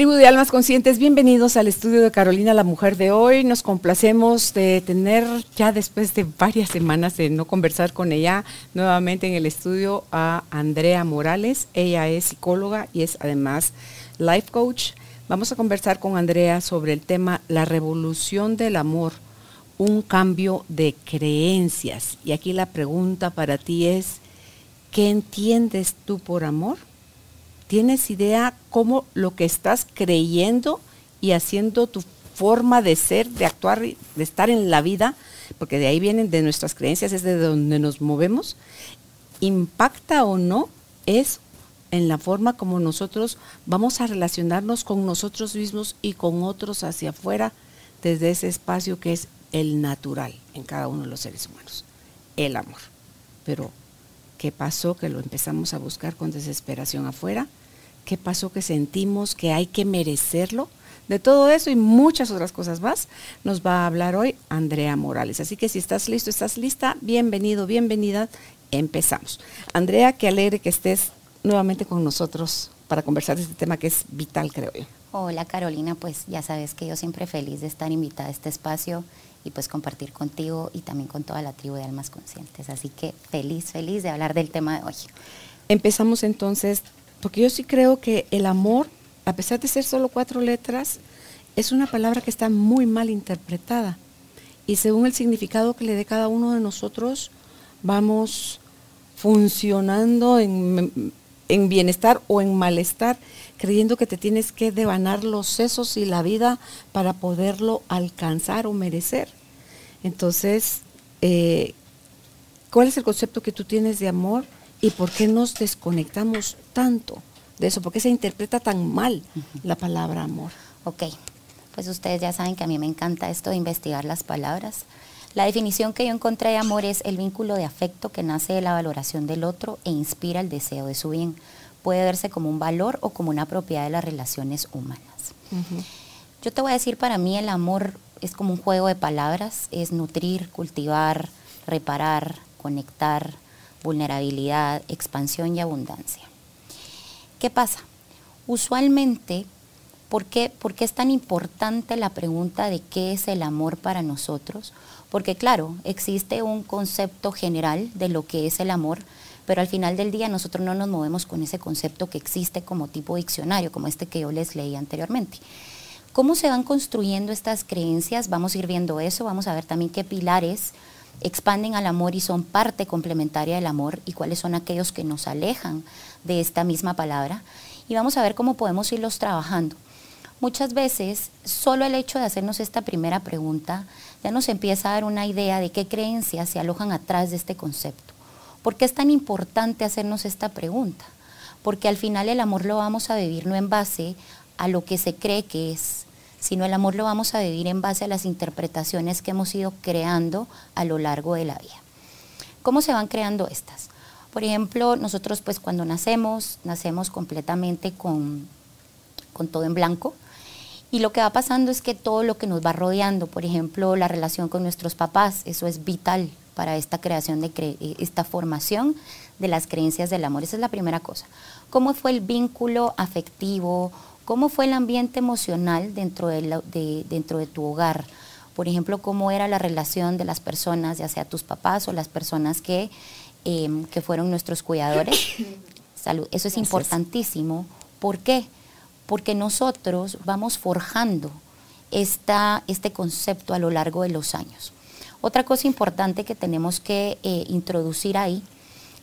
Tribu de Almas Conscientes, bienvenidos al estudio de Carolina la Mujer de hoy. Nos complacemos de tener ya después de varias semanas de no conversar con ella nuevamente en el estudio a Andrea Morales. Ella es psicóloga y es además life coach. Vamos a conversar con Andrea sobre el tema la revolución del amor, un cambio de creencias. Y aquí la pregunta para ti es, ¿qué entiendes tú por amor? ¿Tienes idea cómo lo que estás creyendo y haciendo tu forma de ser, de actuar, de estar en la vida, porque de ahí vienen de nuestras creencias, es de donde nos movemos, impacta o no es en la forma como nosotros vamos a relacionarnos con nosotros mismos y con otros hacia afuera desde ese espacio que es el natural en cada uno de los seres humanos, el amor. Pero, ¿qué pasó que lo empezamos a buscar con desesperación afuera? Qué pasó que sentimos que hay que merecerlo. De todo eso y muchas otras cosas más nos va a hablar hoy Andrea Morales. Así que si estás listo, estás lista, bienvenido, bienvenida, empezamos. Andrea, qué alegre que estés nuevamente con nosotros para conversar de este tema que es vital, creo yo. Hola Carolina, pues ya sabes que yo siempre feliz de estar invitada a este espacio y pues compartir contigo y también con toda la tribu de almas conscientes. Así que feliz, feliz de hablar del tema de hoy. Empezamos entonces porque yo sí creo que el amor, a pesar de ser solo cuatro letras, es una palabra que está muy mal interpretada. Y según el significado que le dé cada uno de nosotros, vamos funcionando en, bienestar o en malestar, creyendo que te tienes que devanar los sesos y la vida para poderlo alcanzar o merecer. Entonces, eh, ¿cuál es el concepto que tú tienes de amor? ¿Y por qué nos desconectamos tanto de eso? ¿Por qué se interpreta tan mal la palabra amor? Ok, pues ustedes ya saben que a mí me encanta esto de investigar las palabras. La definición que yo encontré de amor es el vínculo de afecto que nace de la valoración del otro e inspira el deseo de su bien. Puede verse como un valor o como una propiedad de las relaciones humanas. Yo te voy a decir, para mí el amor es como un juego de palabras, es nutrir, cultivar, reparar, conectar, vulnerabilidad, expansión y abundancia. ¿Qué pasa? Usualmente, ¿por qué, ¿por qué es tan importante la pregunta de qué es el amor para nosotros? Porque claro, existe un concepto general de lo que es el amor, pero al final del día nosotros no nos movemos con ese concepto que existe como tipo diccionario, como este que yo les leí anteriormente. ¿Cómo se van construyendo estas creencias? Vamos a ir viendo eso, vamos a ver también qué pilares expanden al amor y son parte complementaria del amor y cuáles son aquellos que nos alejan de esta misma palabra. Y vamos a ver cómo podemos irlos trabajando. Muchas veces, solo el hecho de hacernos esta primera pregunta ya nos empieza a dar una idea de qué creencias se alojan atrás de este concepto. ¿Por qué es tan importante hacernos esta pregunta? Porque al final el amor lo vamos a vivir no en base a lo que se cree que es, sino el amor lo vamos a vivir en base a las interpretaciones que hemos ido creando a lo largo de la vida. ¿Cómo se van creando estas? Por ejemplo, nosotros pues cuando nacemos, nacemos completamente con, con todo en blanco. Y lo que va pasando es que todo lo que nos va rodeando, por ejemplo, la relación con nuestros papás, eso es vital para esta creación de eh, esta formación de las creencias del amor. Esa es la primera cosa. ¿Cómo fue el vínculo afectivo ¿Cómo fue el ambiente emocional dentro de, dentro de tu hogar? Por ejemplo, ¿cómo era la relación de las personas, ya sea tus papás o las personas que, em, que fueron nuestros cuidadores? Salud. Eso es importantísimo. ¿Por qué? Porque nosotros vamos forjando esta, este concepto a lo largo de los años. Otra cosa importante que tenemos que eh, introducir ahí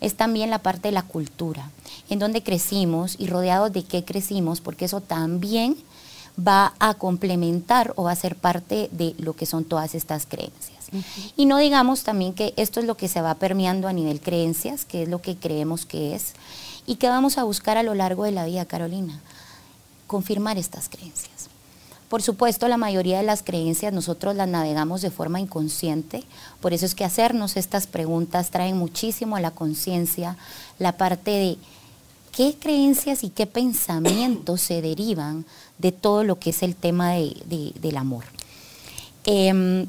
es también la parte de la cultura, en donde crecimos y rodeados de qué crecimos, porque eso también va a complementar o va a ser parte de lo que son todas estas creencias. Y no digamos también que esto es lo que se va permeando a nivel creencias, que es lo que creemos que es, y que vamos a buscar a lo largo de la vida, Carolina, confirmar estas creencias. Por supuesto, la mayoría de las creencias nosotros las navegamos de forma inconsciente, por eso es que hacernos estas preguntas traen muchísimo a la conciencia la parte de qué creencias y qué pensamientos se derivan de todo lo que es el tema del amor. Em,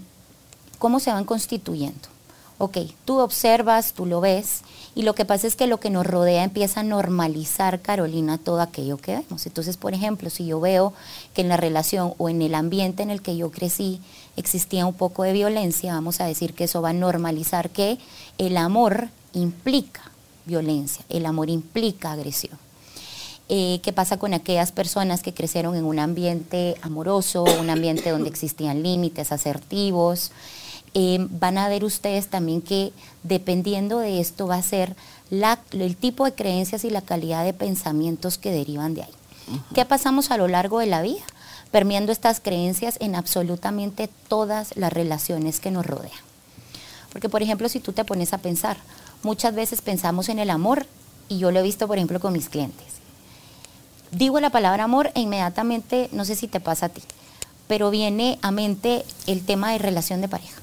¿Cómo se van constituyendo? Ok, tú observas, tú lo ves, y lo que pasa es que lo que nos rodea empieza a normalizar, Carolina, todo aquello que vemos. Entonces, por ejemplo, si yo veo que en la relación o en el ambiente en el que yo crecí existía un poco de violencia, vamos a decir que eso va a normalizar que el amor implica violencia, el amor implica agresión. Eh, ¿Qué pasa con aquellas personas que crecieron en un ambiente amoroso, un ambiente donde existían límites asertivos? Eh, van a ver ustedes también que dependiendo de esto va a ser el tipo de creencias y la calidad de pensamientos que derivan de ahí. ¿Qué pasamos a lo largo de la vida? Permeando estas creencias en absolutamente todas las relaciones que nos rodean. Porque, por ejemplo, si tú te pones a pensar, muchas veces pensamos en el amor, y yo lo he visto, por ejemplo, con mis clientes. Digo la palabra amor e inmediatamente, no sé si te pasa a ti, pero viene a mente el tema de relación de pareja.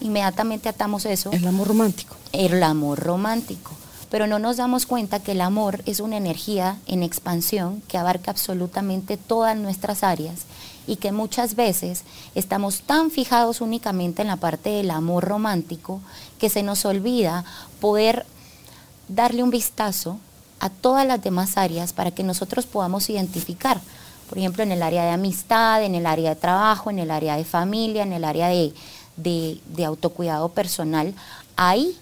Inmediatamente atamos eso. El amor romántico. El amor romántico. Pero no nos damos cuenta que el amor es una energía en expansión que abarca absolutamente todas nuestras áreas y que muchas veces estamos tan fijados únicamente en la parte del amor romántico que se nos olvida poder darle un vistazo a todas las demás áreas para que nosotros podamos identificar, por ejemplo, en el área de amistad, en el área de trabajo, en el área de familia, en el área de, de, autocuidado personal, ahí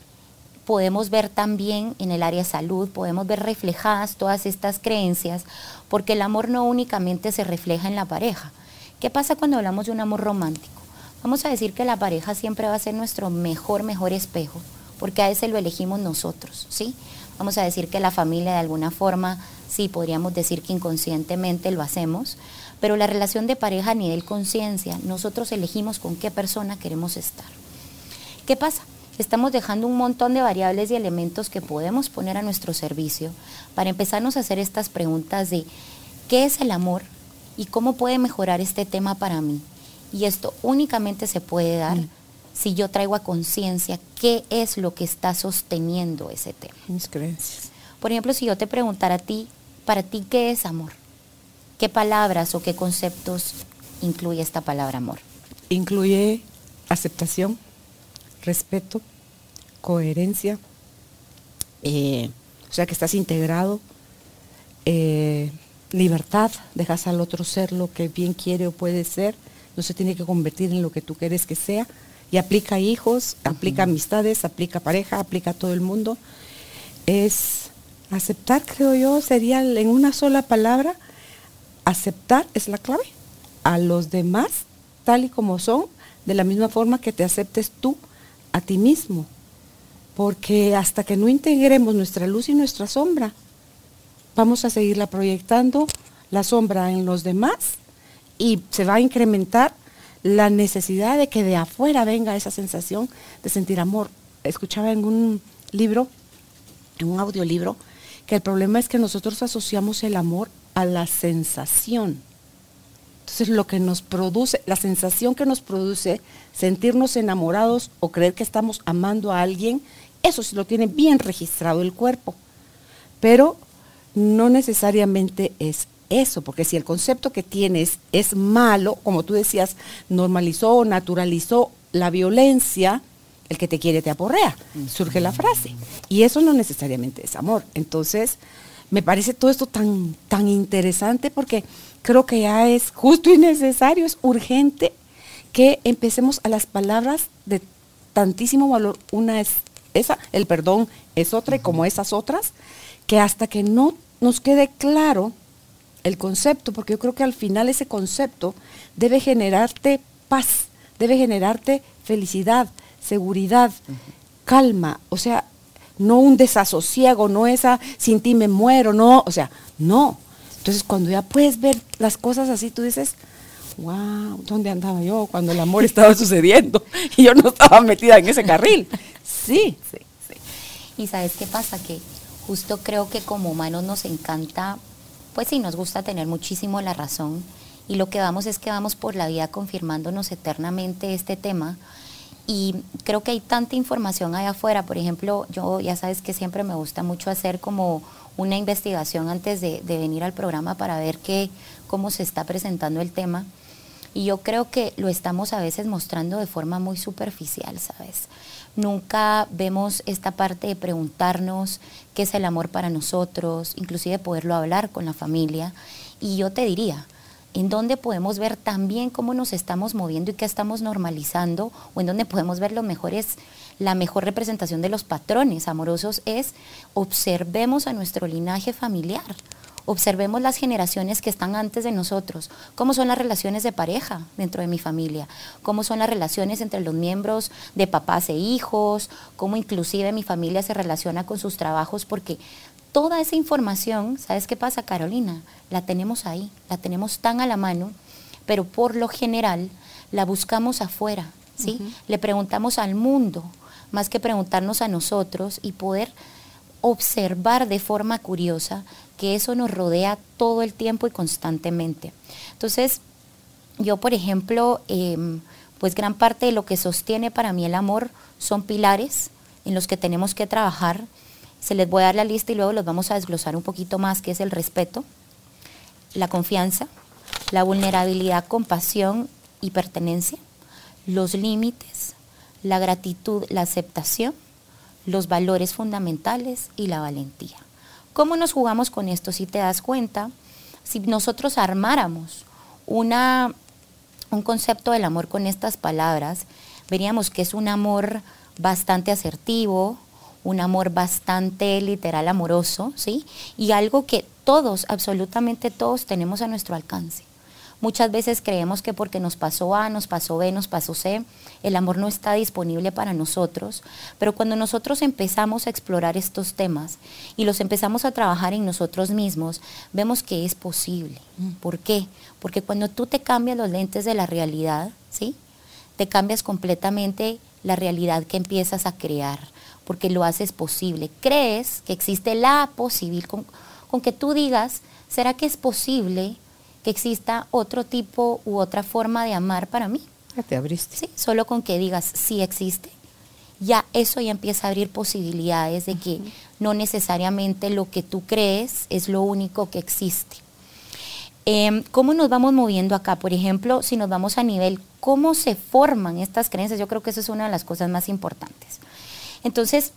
podemos ver también en el área de salud, podemos ver reflejadas todas estas creencias, porque el amor no únicamente se refleja en la pareja. ¿Qué pasa cuando hablamos de un amor romántico? Vamos a decir que la pareja siempre va a ser nuestro mejor, mejor espejo, porque a ese lo elegimos nosotros, ¿sí? Vamos a decir que la familia de alguna forma, sí, podríamos decir que inconscientemente lo hacemos, pero la relación de pareja a nivel conciencia, nosotros elegimos con qué persona queremos estar. ¿Qué pasa? Estamos dejando un montón de variables y elementos que podemos poner a nuestro servicio para empezarnos a hacer estas preguntas de ¿qué es el amor? ¿Y cómo puede mejorar este tema para mí? Y esto únicamente se puede dar mm. si yo traigo a conciencia qué es lo que está sosteniendo ese tema. Mis creencias. Por ejemplo, si yo te preguntara a ti, para ti, ¿qué es amor? ¿Qué palabras o qué conceptos incluye esta palabra amor? Incluye aceptación, respeto, coherencia, eh, o sea que estás integrado, eh, libertad, dejas al otro ser lo que bien quiere o puede ser, no se tiene que convertir en lo que tú quieres que sea, y aplica hijos, aplica amistades, aplica pareja, aplica a todo el mundo. Es aceptar, creo yo, sería en una sola palabra, aceptar es la clave a los demás tal y como son, de la misma forma que te aceptes tú a ti mismo. Porque hasta que no integremos nuestra luz y nuestra sombra, vamos a seguirla proyectando la sombra en los demás y se va a incrementar la necesidad de que de afuera venga esa sensación de sentir amor. Escuchaba en un libro, en un audiolibro, que el problema es que nosotros asociamos el amor a la sensación. Entonces lo que nos produce, la sensación que nos produce sentirnos enamorados o creer que estamos amando a alguien, eso sí lo tiene bien registrado el cuerpo. Pero no necesariamente es eso, porque si el concepto que tienes es malo, como tú decías, normalizó, naturalizó la violencia, el que te quiere te aporrea, surge la frase. Y eso no necesariamente es amor. Entonces, me parece todo esto tan, tan interesante porque creo que ya es justo y necesario, es urgente que empecemos a las palabras de tantísimo valor. Una es esa, el perdón es otra y como esas otras, que hasta que no nos quede claro el concepto, porque yo creo que al final ese concepto debe generarte paz, debe generarte felicidad, seguridad, calma, o sea, no un desasosiego, no esa sin ti me muero, no, o sea, no. Entonces cuando ya puedes ver las cosas así, tú dices, wow, ¿dónde andaba yo cuando el amor estaba sucediendo y yo no estaba metida en ese carril? Sí, sí, sí. Y sabes qué pasa, que justo creo que como humanos nos encanta, pues sí, nos gusta tener muchísimo la razón y lo que vamos es que vamos por la vida confirmándonos eternamente este tema y creo que hay tanta información allá afuera, por ejemplo, yo ya sabes que siempre me gusta mucho hacer como una investigación antes de, venir al programa para ver qué, cómo se está presentando el tema. Y yo creo que lo estamos a veces mostrando de forma muy superficial, ¿sabes? Nunca vemos esta parte de preguntarnos qué es el amor para nosotros, inclusive poderlo hablar con la familia. Y yo te diría, en dónde podemos ver también cómo nos estamos moviendo y qué estamos normalizando, o en dónde podemos ver lo mejores, la mejor representación de los patrones amorosos es observemos a nuestro linaje familiar. Observemos las generaciones que están antes de nosotros, cómo son las relaciones de pareja dentro de mi familia, cómo son las relaciones entre los miembros de papás e hijos, cómo inclusive mi familia se relaciona con sus trabajos, porque toda esa información, ¿sabes qué pasa, Carolina? La tenemos ahí, la tenemos tan a la mano, pero por lo general la buscamos afuera, ¿sí? Le preguntamos al mundo, más que preguntarnos a nosotros y poder observar de forma curiosa que eso nos rodea todo el tiempo y constantemente. Entonces, yo, por ejemplo, em, pues gran parte de lo que sostiene para mí el amor son pilares en los que tenemos que trabajar se les voy a dar la lista y luego los vamos a desglosar un poquito más, que es el respeto, la confianza, la vulnerabilidad, compasión y pertenencia, los límites, la gratitud, la aceptación, los valores fundamentales y la valentía. ¿Cómo nos jugamos con esto? Si te das cuenta, si nosotros armáramos una, un concepto del amor con estas palabras, veríamos que es un amor bastante asertivo, un amor bastante literal amoroso, ¿sí? Y algo que todos, absolutamente todos tenemos a nuestro alcance. Muchas veces creemos que porque nos pasó A, nos pasó B, nos pasó C, el amor no está disponible para nosotros, pero cuando nosotros empezamos a explorar estos temas y los empezamos a trabajar en nosotros mismos, vemos que es posible. ¿Por qué? Porque cuando tú te cambias los lentes de la realidad, ¿sí? Te cambias completamente la realidad que empiezas a crear porque lo haces posible. Crees que existe la posibilidad, con, que tú digas, ¿será que es posible que exista otro tipo u otra forma de amar para mí? Ya te abriste. Sí, solo con que digas, sí existe. Ya eso ya empieza a abrir posibilidades de que no necesariamente lo que tú crees es lo único que existe. Em, ¿Cómo nos vamos moviendo acá? Por ejemplo, si nos vamos a nivel, ¿cómo se forman estas creencias? Yo creo que eso es una de las cosas más importantes. Entonces,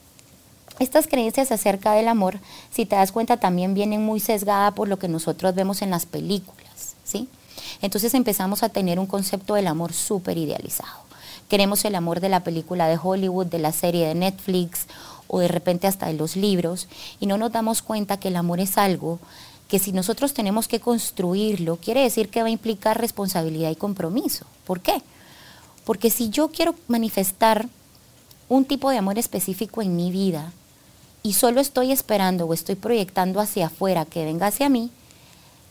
estas creencias acerca del amor, si te das cuenta, también vienen muy sesgadas por lo que nosotros vemos en las películas, ¿sí? Entonces empezamos a tener un concepto del amor súper idealizado. Queremos el amor de la película de Hollywood, de la serie de Netflix o de repente hasta de los libros y no nos damos cuenta que el amor es algo que si nosotros tenemos que construirlo, quiere decir que va a implicar responsabilidad y compromiso. ¿Por qué? Porque si yo quiero manifestar un tipo de amor específico en mi vida y solo estoy esperando o estoy proyectando hacia afuera que venga hacia mí,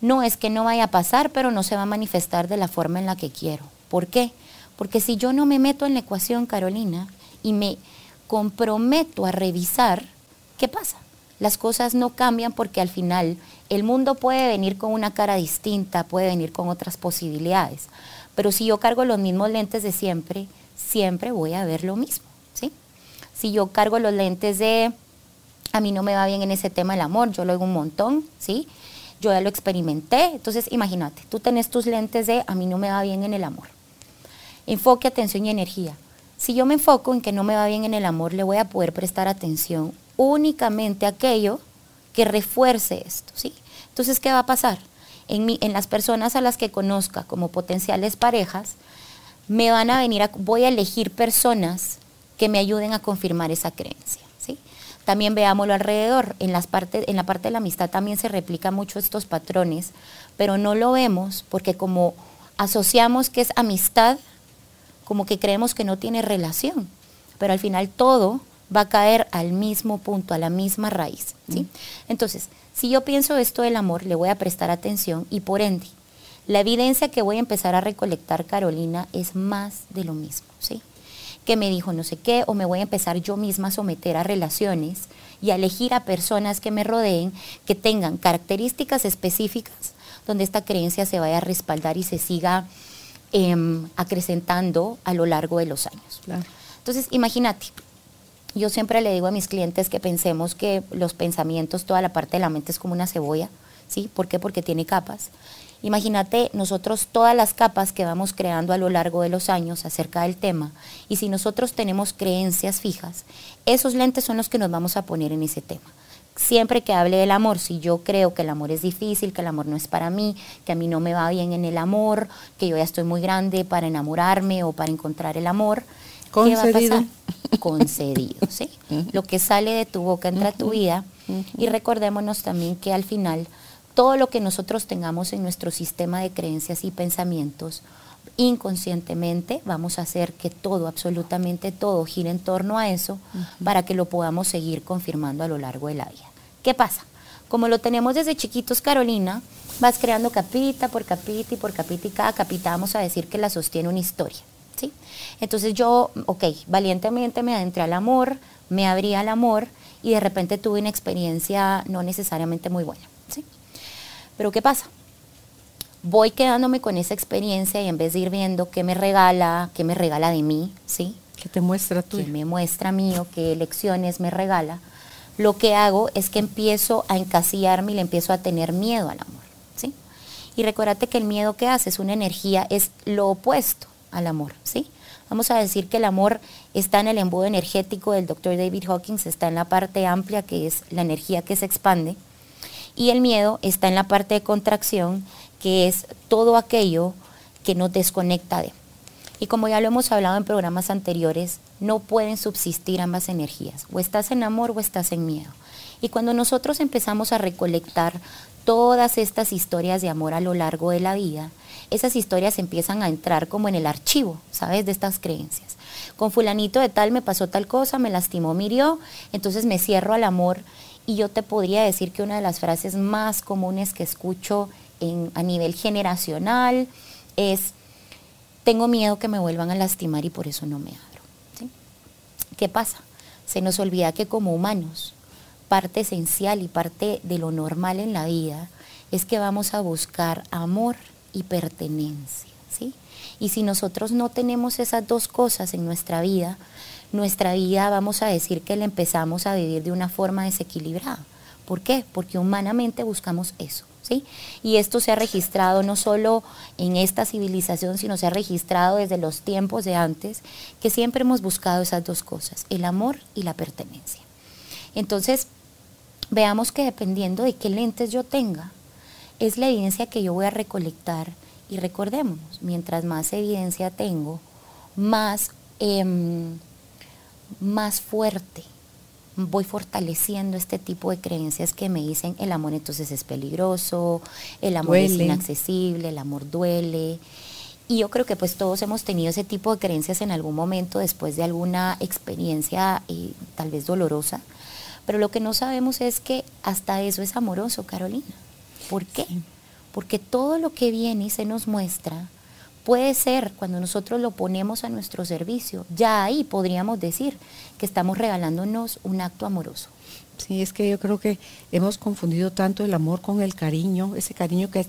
no es que no vaya a pasar, pero no se va a manifestar de la forma en la que quiero. ¿Por qué? Porque si yo no me meto en la ecuación, Carolina, y me comprometo a revisar, ¿qué pasa? Las cosas no cambian porque al final el mundo puede venir con una cara distinta, puede venir con otras posibilidades. Pero si yo cargo los mismos lentes de siempre, siempre voy a ver lo mismo si yo cargo los lentes de a mí no me va bien en ese tema del amor, yo lo hago un montón, ¿sí? Yo ya lo experimenté, entonces imagínate, tú tenés tus lentes de a mí no me va bien en el amor. Enfoque, atención y energía. Si yo me enfoco en que no me va bien en el amor, le voy a poder prestar atención únicamente a aquello que refuerce esto, ¿sí? Entonces, ¿qué va a pasar? En, en las personas a las que conozca como potenciales parejas, me van a venir a, voy a elegir personas que me ayuden a confirmar esa creencia. ¿sí? También veámoslo alrededor. En, las en la parte de la amistad también se replican mucho estos patrones, pero no lo vemos porque como asociamos que es amistad, como que creemos que no tiene relación. Pero al final todo va a caer al mismo punto, a la misma raíz. ¿sí? Entonces, si yo pienso esto del amor, le voy a prestar atención y por ende, la evidencia que voy a empezar a recolectar, Carolina, es más de lo mismo. ¿sí? Que me dijo no sé qué, o me voy a empezar yo misma a someter a relaciones y a elegir a personas que me rodeen que tengan características específicas donde esta creencia se vaya a respaldar y se siga em, acrecentando a lo largo de los años. Entonces, imagínate, yo siempre le digo a mis clientes que pensemos que los pensamientos, toda la parte de la mente es como una cebolla, ¿sí? ¿Por qué? Porque tiene capas. Imagínate nosotros todas las capas que vamos creando a lo largo de los años acerca del tema y si nosotros tenemos creencias fijas, esos lentes son los que nos vamos a poner en ese tema. Siempre que hable del amor, si yo creo que el amor es difícil, que el amor no es para mí, que a mí no me va bien en el amor, que yo ya estoy muy grande para enamorarme o para encontrar el amor, Concedido. Concedido, ¿sí? Lo que sale de tu boca entra a tu vida. Y recordémonos también que al final todo lo que nosotros tengamos en nuestro sistema de creencias y pensamientos, inconscientemente vamos a hacer que todo, absolutamente todo, gire en torno a eso para que lo podamos seguir confirmando a lo largo de la vida. ¿Qué pasa? Como lo tenemos desde chiquitos, Carolina, vas creando capita por capita y por capita y cada capita vamos a decir que la sostiene una historia. ¿sí? Entonces yo, ok, valientemente me adentré al amor, me abrí al amor y de repente tuve una experiencia no necesariamente muy buena. Pero ¿qué pasa? Voy quedándome con esa experiencia y en vez de ir viendo qué me regala, qué me regala de mí, ¿sí? ¿Qué te muestra tú? ¿Qué me muestra mío, qué lecciones me regala? Lo que hago es que empiezo a encasillarme y le empiezo a tener miedo al amor, ¿sí? Y recuérdate que el miedo que hace es una energía, es lo opuesto al amor, ¿sí? Vamos a decir que el amor está en el embudo energético del doctor David Hawkins, está en la parte amplia que es la energía que se expande, y el miedo está en la parte de contracción, que es todo aquello que nos desconecta de. Y como ya lo hemos hablado en programas anteriores, no pueden subsistir ambas energías. O estás en amor o estás en miedo. Y cuando nosotros empezamos a recolectar todas estas historias de amor a lo largo de la vida, esas historias empiezan a entrar como en el archivo, ¿sabes? De estas creencias. Con fulanito de tal me pasó tal cosa, me lastimó, mirió, entonces me cierro al amor y yo te podría decir que una de las frases más comunes que escucho en, a nivel generacional es, tengo miedo que me vuelvan a lastimar y por eso no me abro. ¿Qué pasa? Se nos olvida que como humanos, parte esencial y parte de lo normal en la vida es que vamos a buscar amor y pertenencia. ¿sí? Y si nosotros no tenemos esas dos cosas en nuestra vida, nuestra vida vamos a decir que la empezamos a vivir de una forma desequilibrada. ¿Por qué? Porque humanamente buscamos eso. ¿Sí? Y esto se ha registrado no solo en esta civilización, sino se ha registrado desde los tiempos de antes, que siempre hemos buscado esas dos cosas, el amor y la pertenencia. Entonces, veamos que dependiendo de qué lentes yo tenga, es la evidencia que yo voy a recolectar. Y recordémonos, mientras más evidencia tengo, más em, más fuerte. Voy fortaleciendo este tipo de creencias que me dicen el amor entonces es peligroso, el amor es inaccesible, el amor duele. Y yo creo que pues todos hemos tenido ese tipo de creencias en algún momento después de alguna experiencia eh, tal vez dolorosa. Pero lo que no sabemos es que hasta eso es amoroso, Carolina. ¿Por qué? Porque todo lo que viene y se nos muestra puede ser cuando nosotros lo ponemos a nuestro servicio, ya ahí podríamos decir que estamos regalándonos un acto amoroso. Sí, es que yo creo que hemos confundido tanto el amor con el cariño, ese cariño que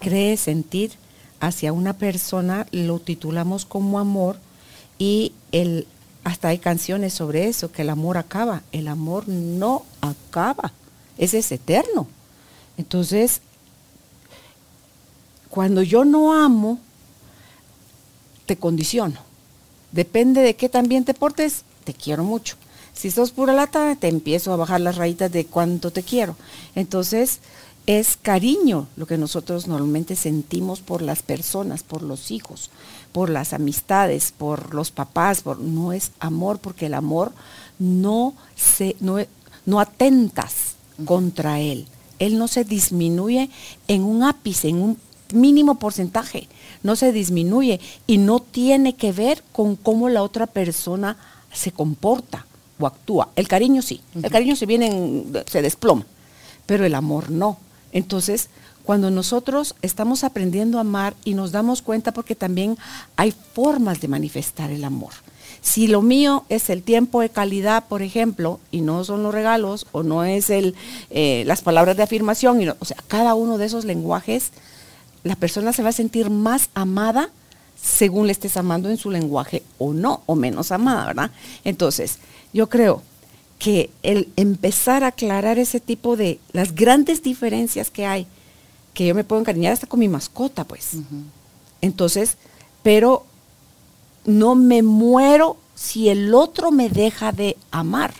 cree sentir hacia una persona, lo titulamos como amor y el, hasta hay canciones sobre eso, que el amor acaba. El amor no acaba, ese es eterno. Entonces, cuando yo no amo, te condiciono. Depende de qué también te portes, te quiero mucho. Si sos pura lata, te empiezo a bajar las rayitas de cuánto te quiero. Entonces, es cariño lo que nosotros normalmente sentimos por las personas, por los hijos, por las amistades, por los papás, por, no es amor, porque el amor no se, no, no atentas contra él. Él no se disminuye en un ápice, en un mínimo porcentaje no se disminuye y no tiene que ver con cómo la otra persona se comporta o actúa. El cariño sí, el cariño se viene, se desploma, pero el amor no. Entonces, cuando nosotros estamos aprendiendo a amar y nos damos cuenta porque también hay formas de manifestar el amor. Si lo mío es el tiempo de calidad, por ejemplo, y no son los regalos, o no es el, eh, las palabras de afirmación, y o sea, cada uno de esos lenguajes, la persona se va a sentir más amada según le estés amando en su lenguaje o no, o menos amada, ¿verdad? Entonces, yo creo que el empezar a aclarar ese tipo de las grandes diferencias que hay, que yo me puedo encariñar hasta con mi mascota, pues. Entonces, pero no me muero si el otro me deja de amar.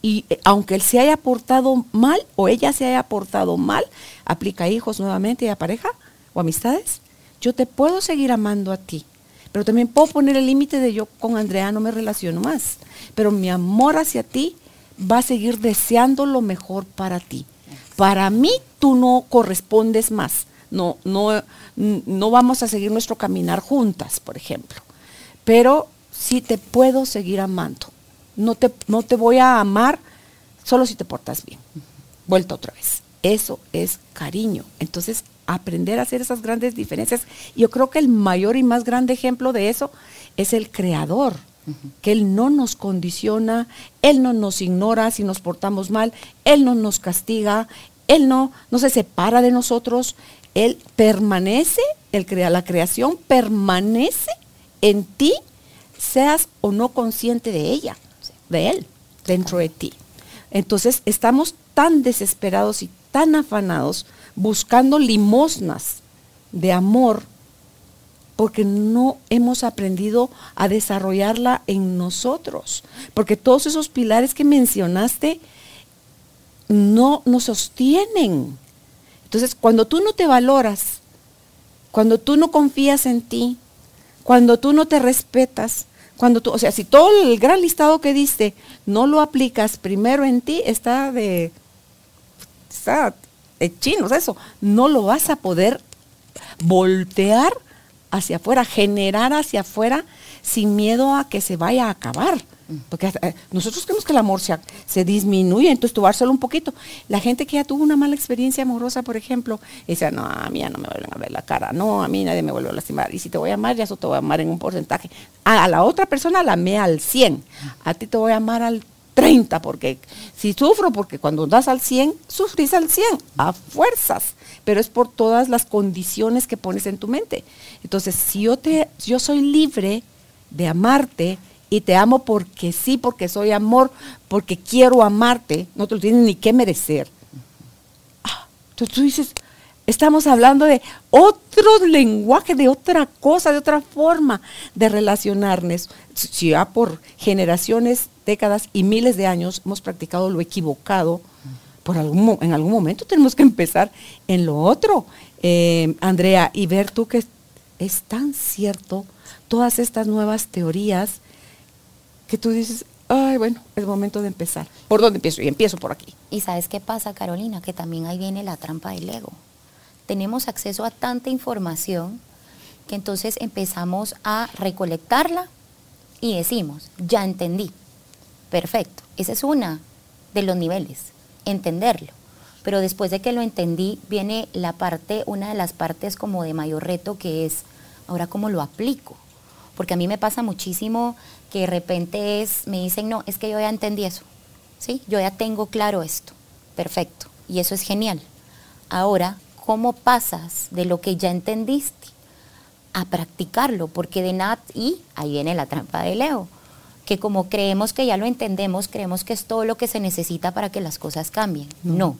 Y eh, aunque él se haya portado mal o ella se haya portado mal, aplica a hijos nuevamente y a pareja o amistades, yo te puedo seguir amando a ti. Pero también puedo poner el límite de yo con Andrea no me relaciono más. Pero mi amor hacia ti va a seguir deseando lo mejor para ti. Para mí tú no correspondes más. No, no, no vamos a seguir nuestro caminar juntas, por ejemplo. Pero sí te puedo seguir amando. No te, no te voy a amar solo si te portas bien. Vuelta otra vez. Eso es cariño. Entonces, aprender a hacer esas grandes diferencias. Yo creo que el mayor y más grande ejemplo de eso es el creador, que Él no nos condiciona, Él no nos ignora si nos portamos mal, Él no nos castiga, Él no, no se separa de nosotros, Él permanece, crea, la creación permanece en ti, seas o no consciente de ella, de Él, dentro de ti. Entonces estamos tan desesperados y tan afanados buscando limosnas de amor porque no hemos aprendido a desarrollarla en nosotros. Porque todos esos pilares que mencionaste no nos sostienen. Entonces, cuando tú no te valoras, cuando tú no confías en ti, cuando tú no te respetas, cuando tú, o sea, si todo el gran listado que diste no lo aplicas primero en ti, está de, está de chinos eso, no lo vas a poder voltear hacia afuera, generar hacia afuera sin miedo a que se vaya a acabar. Porque eh, nosotros creemos que el amor se, se disminuye, entonces tú solo un poquito. La gente que ya tuvo una mala experiencia amorosa, por ejemplo, dice, no, a mí ya no me vuelven a ver la cara, no, a mí nadie me vuelve a lastimar. Y si te voy a amar, ya eso te voy a amar en un porcentaje. A, la otra persona la amé al 100, a ti te voy a amar al 30, porque si sufro, porque cuando das al 100, sufrís al 100, a fuerzas, pero es por todas las condiciones que pones en tu mente. Entonces, si yo, te, yo soy libre de amarte, y te amo porque sí, porque soy amor, porque quiero amarte, no te lo tienes ni que merecer. Ah, tú, dices, estamos hablando de otro lenguaje, de otra cosa, de otra forma de relacionarnos. Si ya por generaciones, décadas y miles de años hemos practicado lo equivocado, por algún, en algún momento tenemos que empezar en lo otro, eh, Andrea, y ver tú que es tan cierto todas estas nuevas teorías que tú dices, ay, bueno, es momento de empezar. ¿Por dónde empiezo? Y empiezo por aquí. ¿Y sabes qué pasa, Carolina? Que también ahí viene la trampa del ego. Tenemos acceso a tanta información que entonces empezamos a recolectarla y decimos, ya entendí. Perfecto. Ese es una de los niveles, entenderlo. Pero después de que lo entendí, viene la parte, una de las partes como de mayor reto que es, ahora cómo lo aplico. Porque a mí me pasa muchísimo que de repente es, me dicen, no, es que yo ya entendí eso, ¿sí? Yo ya tengo claro esto, perfecto, y eso es genial. Ahora, ¿cómo pasas de lo que ya entendiste a practicarlo? Porque de nada, y ahí viene la trampa de Leo, que como creemos que ya lo entendemos, creemos que es todo lo que se necesita para que las cosas cambien. No,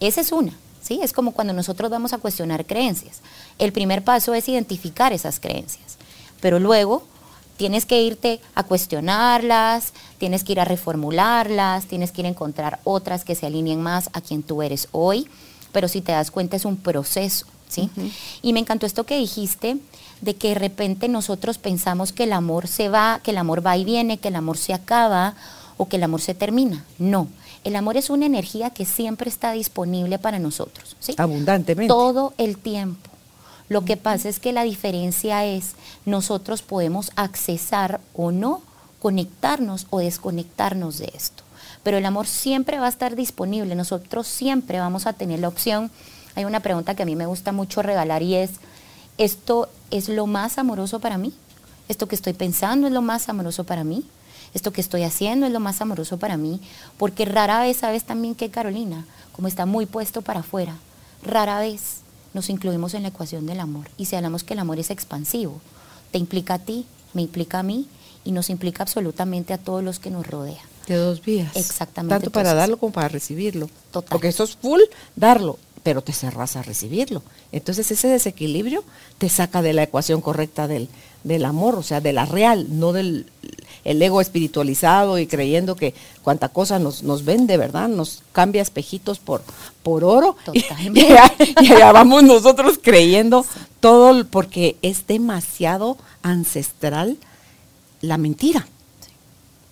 esa es una. ¿Sí? Es como cuando nosotros vamos a cuestionar creencias. El primer paso es identificar esas creencias, pero luego tienes que irte a cuestionarlas, tienes que ir a reformularlas, tienes que ir a encontrar otras que se alineen más a quien tú eres hoy, pero si te das cuenta es un proceso, ¿sí? Y me encantó esto que dijiste de que de repente nosotros pensamos que el amor se va, que el amor va y viene, que el amor se acaba o que el amor se termina. No, el amor es una energía que siempre está disponible para nosotros, ¿sí? Abundantemente. Todo el tiempo. Lo que pasa es que la diferencia es nosotros podemos accesar o no, conectarnos o desconectarnos de esto. Pero el amor siempre va a estar disponible, nosotros siempre vamos a tener la opción. Hay una pregunta que a mí me gusta mucho regalar y es, ¿esto es lo más amoroso para mí? Esto que estoy pensando es lo más amoroso para mí. Esto que estoy haciendo es lo más amoroso para mí. Porque rara vez, sabes también que Carolina, como está muy puesto para afuera, rara vez nos incluimos en la ecuación del amor. Y si hablamos que el amor es expansivo, te implica a ti, me implica a mí y nos implica absolutamente a todos los que nos rodean. De dos vías. Exactamente. Tanto para darlo como para recibirlo. Total. Porque eso es full darlo, pero te cerras a recibirlo. Entonces ese desequilibrio te saca de la ecuación correcta del, del amor, o sea, de la real, no del el ego espiritualizado y creyendo que cuanta cosa nos, nos vende, ¿verdad? Nos cambia espejitos por, por oro. Y, allá, vamos nosotros creyendo todo porque es demasiado ancestral la mentira.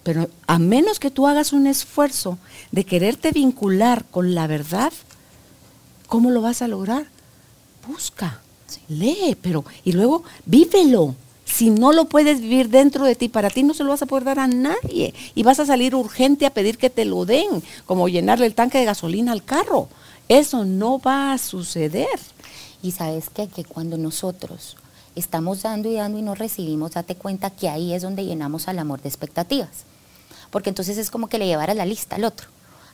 Pero a menos que tú hagas un esfuerzo de quererte vincular con la verdad, ¿cómo lo vas a lograr? Busca, lee, pero y luego vívelo. Si no lo puedes vivir dentro de ti, para ti no se lo vas a poder dar a nadie. Y vas a salir urgente a pedir que te lo den, como llenarle el tanque de gasolina al carro. Eso no va a suceder. Y sabes qué? que cuando nosotros estamos dando y dando y no recibimos, date cuenta que ahí es donde llenamos al amor de expectativas. Porque entonces es como que le llevara la lista al otro.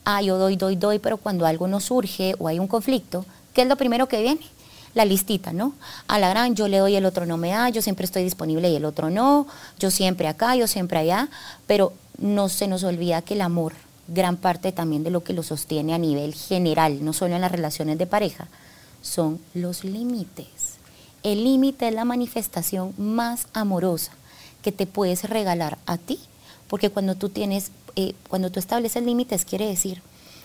Ah, yo doy, doy, doy, pero cuando algo no surge o hay un conflicto, ¿qué es lo primero que viene? La listita, ¿no? A la gran, yo le doy, el otro no me da, yo siempre estoy disponible y el otro no, yo siempre acá, yo siempre allá, pero no se nos olvida que el amor, gran parte también de lo que lo sostiene a nivel general, no solo en las relaciones de pareja, son los límites. El límite es la manifestación más amorosa que te puedes regalar a ti, porque cuando tú tienes, eh, cuando tú estableces límites, quiere decir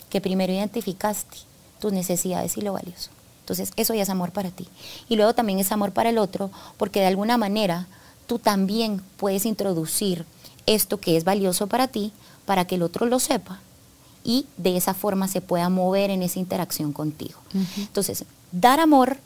que primero identificaste tus necesidades y lo valioso. Entonces, eso ya es amor para ti. Y luego también es amor para el otro, porque de alguna manera tú también puedes introducir esto que es valioso para ti, para que el otro lo sepa y de esa forma se pueda mover en esa interacción contigo. Entonces, dar amor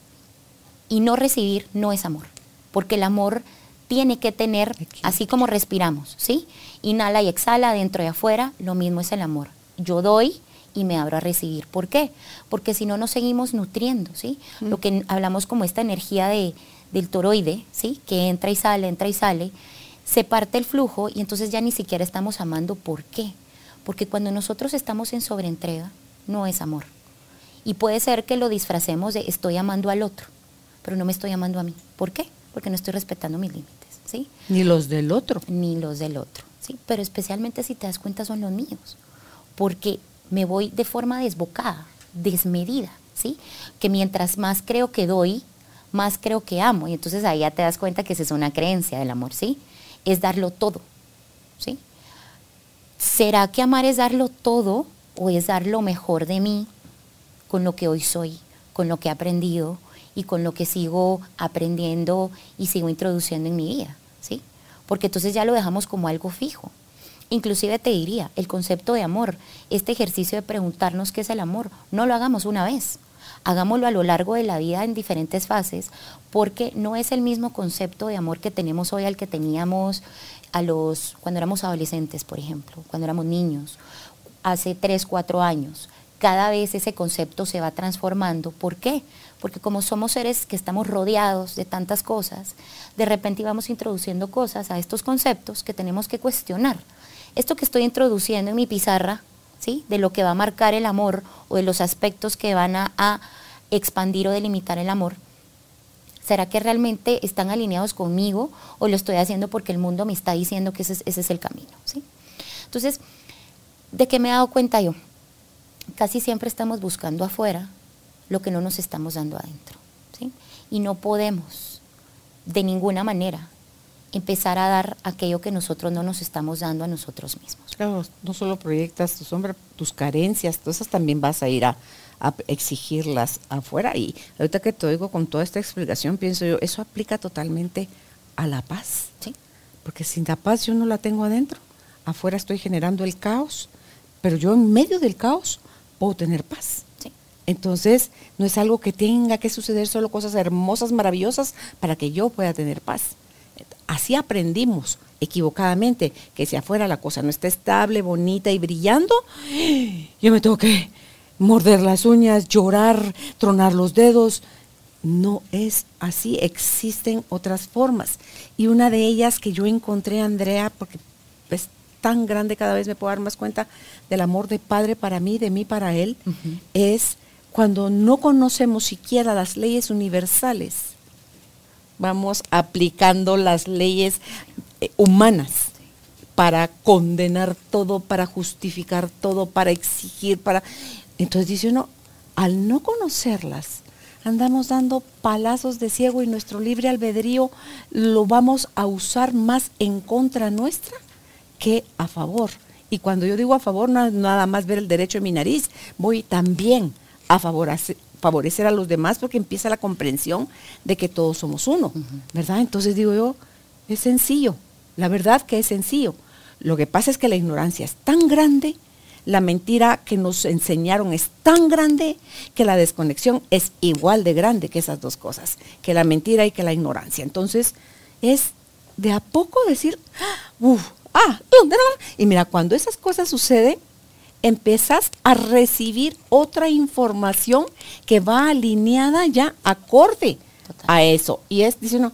y no recibir no es amor, porque el amor tiene que tener, así como respiramos, ¿sí? Inhala y exhala dentro y afuera, lo mismo es el amor. Yo doy y me abro a recibir. ¿Por qué? Porque si no nos seguimos nutriendo, ¿sí? Lo que hablamos como esta energía de, del toroide, ¿sí? Que entra y sale, entra y sale, se parte el flujo y entonces ya ni siquiera estamos amando. ¿Por qué? Porque cuando nosotros estamos en sobreentrega, no es amor. Y puede ser que lo disfracemos de estoy amando al otro pero no me estoy amando a mí. ¿Por qué? Porque no estoy respetando mis límites, ¿sí? Ni los del otro. Ni los del otro, ¿sí? Pero especialmente si te das cuenta son los míos, porque me voy de forma desbocada, desmedida, ¿sí? Que mientras más creo que doy, más creo que amo. Y entonces ahí ya te das cuenta que esa es una creencia del amor, ¿sí? Es darlo todo, ¿sí? ¿Será que amar es darlo todo o es dar lo mejor de mí con lo que hoy soy, con lo que he aprendido, y con lo que sigo aprendiendo y sigo introduciendo en mi vida, ¿sí? Porque entonces ya lo dejamos como algo fijo. Inclusive te diría, el concepto de amor, este ejercicio de preguntarnos qué es el amor, no lo hagamos una vez, hagámoslo a lo largo de la vida en diferentes fases, porque no es el mismo concepto de amor que tenemos hoy al que teníamos a los cuando éramos adolescentes, por ejemplo, cuando éramos niños, hace tres, cuatro años. Cada vez ese concepto se va transformando. ¿Por qué? porque como somos seres que estamos rodeados de tantas cosas, de repente vamos introduciendo cosas a estos conceptos que tenemos que cuestionar. Esto que estoy introduciendo en mi pizarra, ¿sí? de lo que va a marcar el amor o de los aspectos que van a, expandir o delimitar el amor, ¿será que realmente están alineados conmigo o lo estoy haciendo porque el mundo me está diciendo que ese es, ese es el camino? ¿sí? Entonces, ¿de qué me he dado cuenta yo? Casi siempre estamos buscando afuera lo que no nos estamos dando adentro. ¿sí? Y no podemos de ninguna manera empezar a dar aquello que nosotros no nos estamos dando a nosotros mismos. Claro, no solo proyectas tu sombra, tus carencias, todas esas también vas a ir a, exigirlas afuera. Y ahorita que te oigo con toda esta explicación, pienso yo, eso aplica totalmente a la paz. ¿Sí? Porque sin la paz yo no la tengo adentro. Afuera estoy generando el caos, pero yo en medio del caos puedo tener paz. Entonces, no es algo que tenga que suceder solo cosas hermosas, maravillosas, para que yo pueda tener paz. Así aprendimos equivocadamente que si afuera la cosa no está estable, bonita y brillando, yo me tengo que morder las uñas, llorar, tronar los dedos. no es así, existen otras formas. Y una de ellas que yo encontré, Andrea, porque es tan grande, cada vez me puedo dar más cuenta del amor de padre para mí, de mí para él, es cuando no conocemos siquiera las leyes universales, vamos aplicando las leyes eh, humanas para condenar todo, para justificar todo, para exigir, para... Entonces dice uno, al no conocerlas, andamos dando palazos de ciego y nuestro libre albedrío lo vamos a usar más en contra nuestra que a favor. Y cuando yo digo a favor, no nada más ver el derecho en mi nariz, voy también a favorecer, favorecer a los demás porque empieza la comprensión de que todos somos uno, ¿verdad? Entonces digo yo, es sencillo, la verdad que es sencillo. Lo que pasa es que la ignorancia es tan grande, la mentira que nos enseñaron es tan grande, que la desconexión es igual de grande que esas dos cosas, que la mentira y que la ignorancia. Entonces, es de a poco decir, uff, ah, y mira, cuando esas cosas suceden, empiezas a recibir otra información que va alineada ya acorde a eso. Y es, dice uno,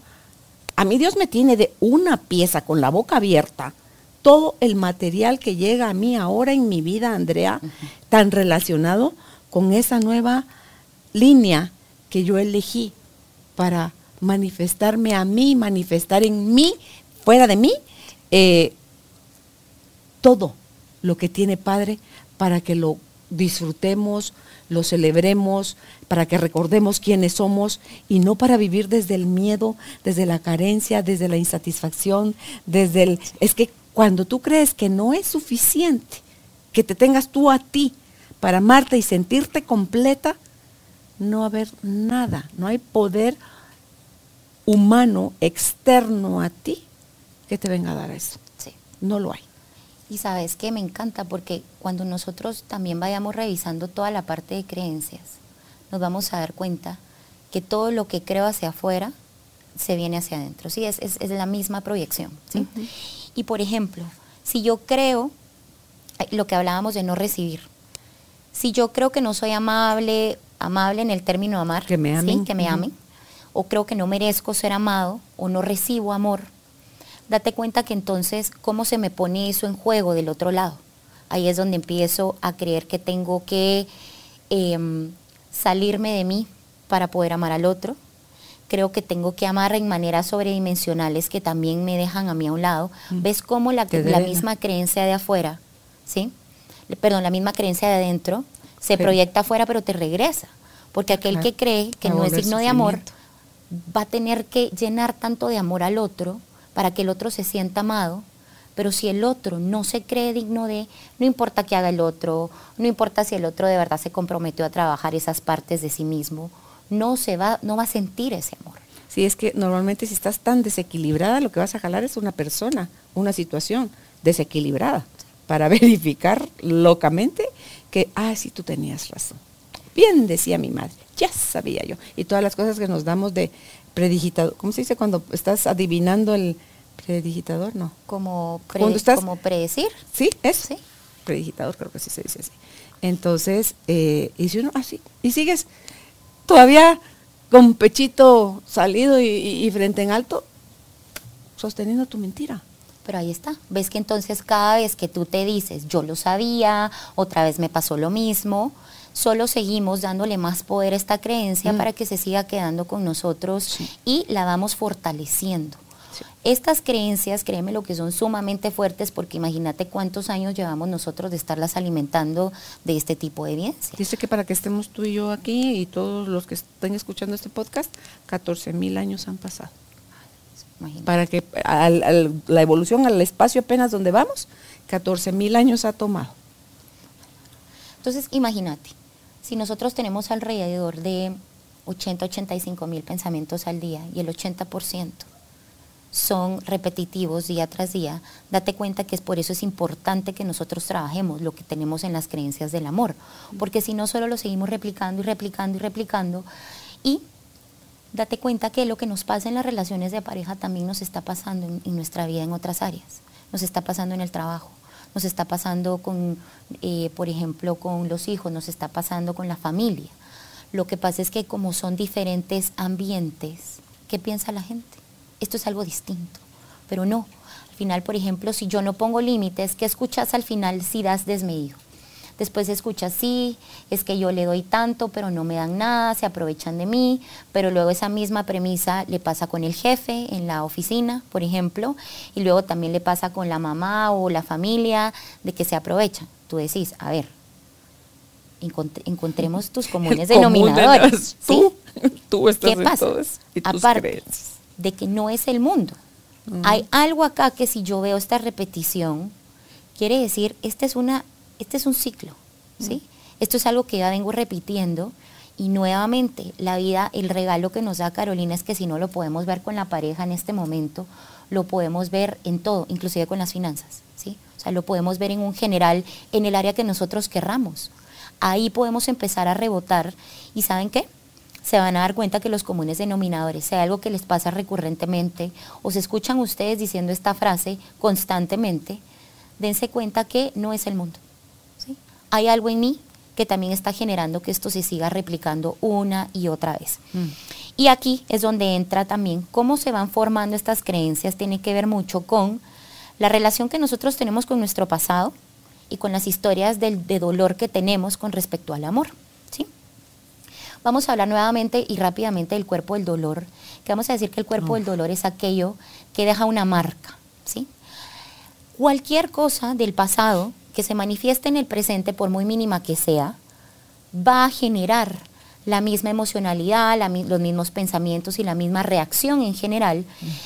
a mí Dios me tiene de una pieza con la boca abierta todo el material que llega a mí ahora en mi vida, Andrea, tan relacionado con esa nueva línea que yo elegí para manifestarme a mí, manifestar en mí, fuera de mí, eh, todo lo que tiene Padre para que lo disfrutemos, lo celebremos, para que recordemos quiénes somos y no para vivir desde el miedo, desde la carencia, desde la insatisfacción, desde el... Es que cuando tú crees que no es suficiente que te tengas tú a ti para amarte y sentirte completa, no va a haber nada, no hay poder humano externo a ti que te venga a dar eso. Sí. No lo hay. Y sabes que me encanta porque cuando nosotros también vayamos revisando toda la parte de creencias, nos vamos a dar cuenta que todo lo que creo hacia afuera se viene hacia adentro. Sí, es, es, la misma proyección. ¿sí? Y por ejemplo, si yo creo, lo que hablábamos de no recibir, si yo creo que no soy amable, amable en el término amar, que me amen, que me amen o creo que no merezco ser amado, o no recibo amor, date cuenta que entonces, ¿cómo se me pone eso en juego del otro lado? Ahí es donde empiezo a creer que tengo que em, salirme de mí para poder amar al otro, creo que tengo que amar en maneras sobredimensionales que también me dejan a mí a un lado. Mm. ¿Ves cómo la, la misma creencia de afuera, ¿sí? Perdón, la misma creencia de adentro se proyecta afuera pero te regresa? Porque aquel que cree que no es digno de amor va a tener que llenar tanto de amor al otro para que el otro se sienta amado. Pero si el otro no se cree digno de, no importa que haga el otro, no importa si el otro de verdad se comprometió a trabajar esas partes de sí mismo, no se va, no va a sentir ese amor. Sí, es que normalmente si estás tan desequilibrada, lo que vas a jalar es una persona, una situación desequilibrada, para verificar locamente que, ah, sí, tú tenías razón. Bien decía mi madre, ya sabía yo. Y todas las cosas que nos damos de predigitador, ¿cómo se dice cuando estás adivinando el predigitador? No. Como, como predecir. Sí, es. Sí. Predigitador, creo que sí se dice así. Entonces, eh, y si uno así, y sigues todavía con pechito salido y, frente en alto, sosteniendo tu mentira. Pero ahí está. Ves que entonces cada vez que tú te dices, yo lo sabía, otra vez me pasó lo mismo, solo seguimos dándole más poder a esta creencia mm. para que se siga quedando con nosotros y la vamos fortaleciendo. Estas creencias, créeme lo que son sumamente fuertes porque imagínate cuántos años llevamos nosotros de estarlas alimentando de este tipo de evidencia. Dice que para que estemos tú y yo aquí y todos los que estén escuchando este podcast, 14 mil años han pasado. Para que la evolución al espacio apenas donde vamos, 14 mil años ha tomado. Entonces, imagínate, si nosotros tenemos alrededor de 80, 85 mil pensamientos al día y el 80% son repetitivos día tras día, date cuenta que es por eso es importante que nosotros trabajemos lo que tenemos en las creencias del amor, porque si no solo lo seguimos replicando y replicando y replicando y date cuenta que lo que nos pasa en las relaciones de pareja también nos está pasando en, nuestra vida en otras áreas, nos está pasando en el trabajo, nos está pasando con, eh, por ejemplo, con los hijos, nos está pasando con la familia. Lo que pasa es que como son diferentes ambientes, ¿qué piensa la gente? Esto es algo distinto, pero no. Al final, por ejemplo, si yo no pongo límites, ¿qué escuchas al final si das desmedido? Después escuchas, sí, es que yo le doy tanto, pero no me dan nada, se aprovechan de mí, pero luego esa misma premisa le pasa con el jefe en la oficina, por ejemplo, y luego también le pasa con la mamá o la familia, de que se aprovechan. Tú decís, a ver, encontremos tus comunes denominadores. ¿sí? Tú, estás ¿Qué pasa? Aparte de que no es el mundo. Hay algo acá que si yo veo esta repetición, quiere decir, esta es una este es un ciclo, ¿sí? Esto es algo que ya vengo repitiendo y nuevamente la vida, el regalo que nos da Carolina es que si no lo podemos ver con la pareja en este momento, lo podemos ver en todo, inclusive con las finanzas, ¿sí? O sea, lo podemos ver en un general, en el área que nosotros querramos. Ahí podemos empezar a rebotar y ¿saben qué? se van a dar cuenta que los comunes denominadores, sea algo que les pasa recurrentemente o se escuchan ustedes diciendo esta frase constantemente, dense cuenta que no es el mundo hay algo en mí que también está generando que esto se siga replicando una y otra vez. Mm. Y aquí es donde entra también cómo se van formando estas creencias, tiene que ver mucho con la relación que nosotros tenemos con nuestro pasado y con las historias de, de dolor que tenemos con respecto al amor. ¿sí? Vamos a hablar nuevamente y rápidamente del cuerpo del dolor, que vamos a decir que el cuerpo del dolor es aquello que deja una marca. ¿sí? Cualquier cosa del pasado que se manifieste en el presente, por muy mínima que sea, va a generar la misma emocionalidad, los mismos pensamientos y la misma reacción en general.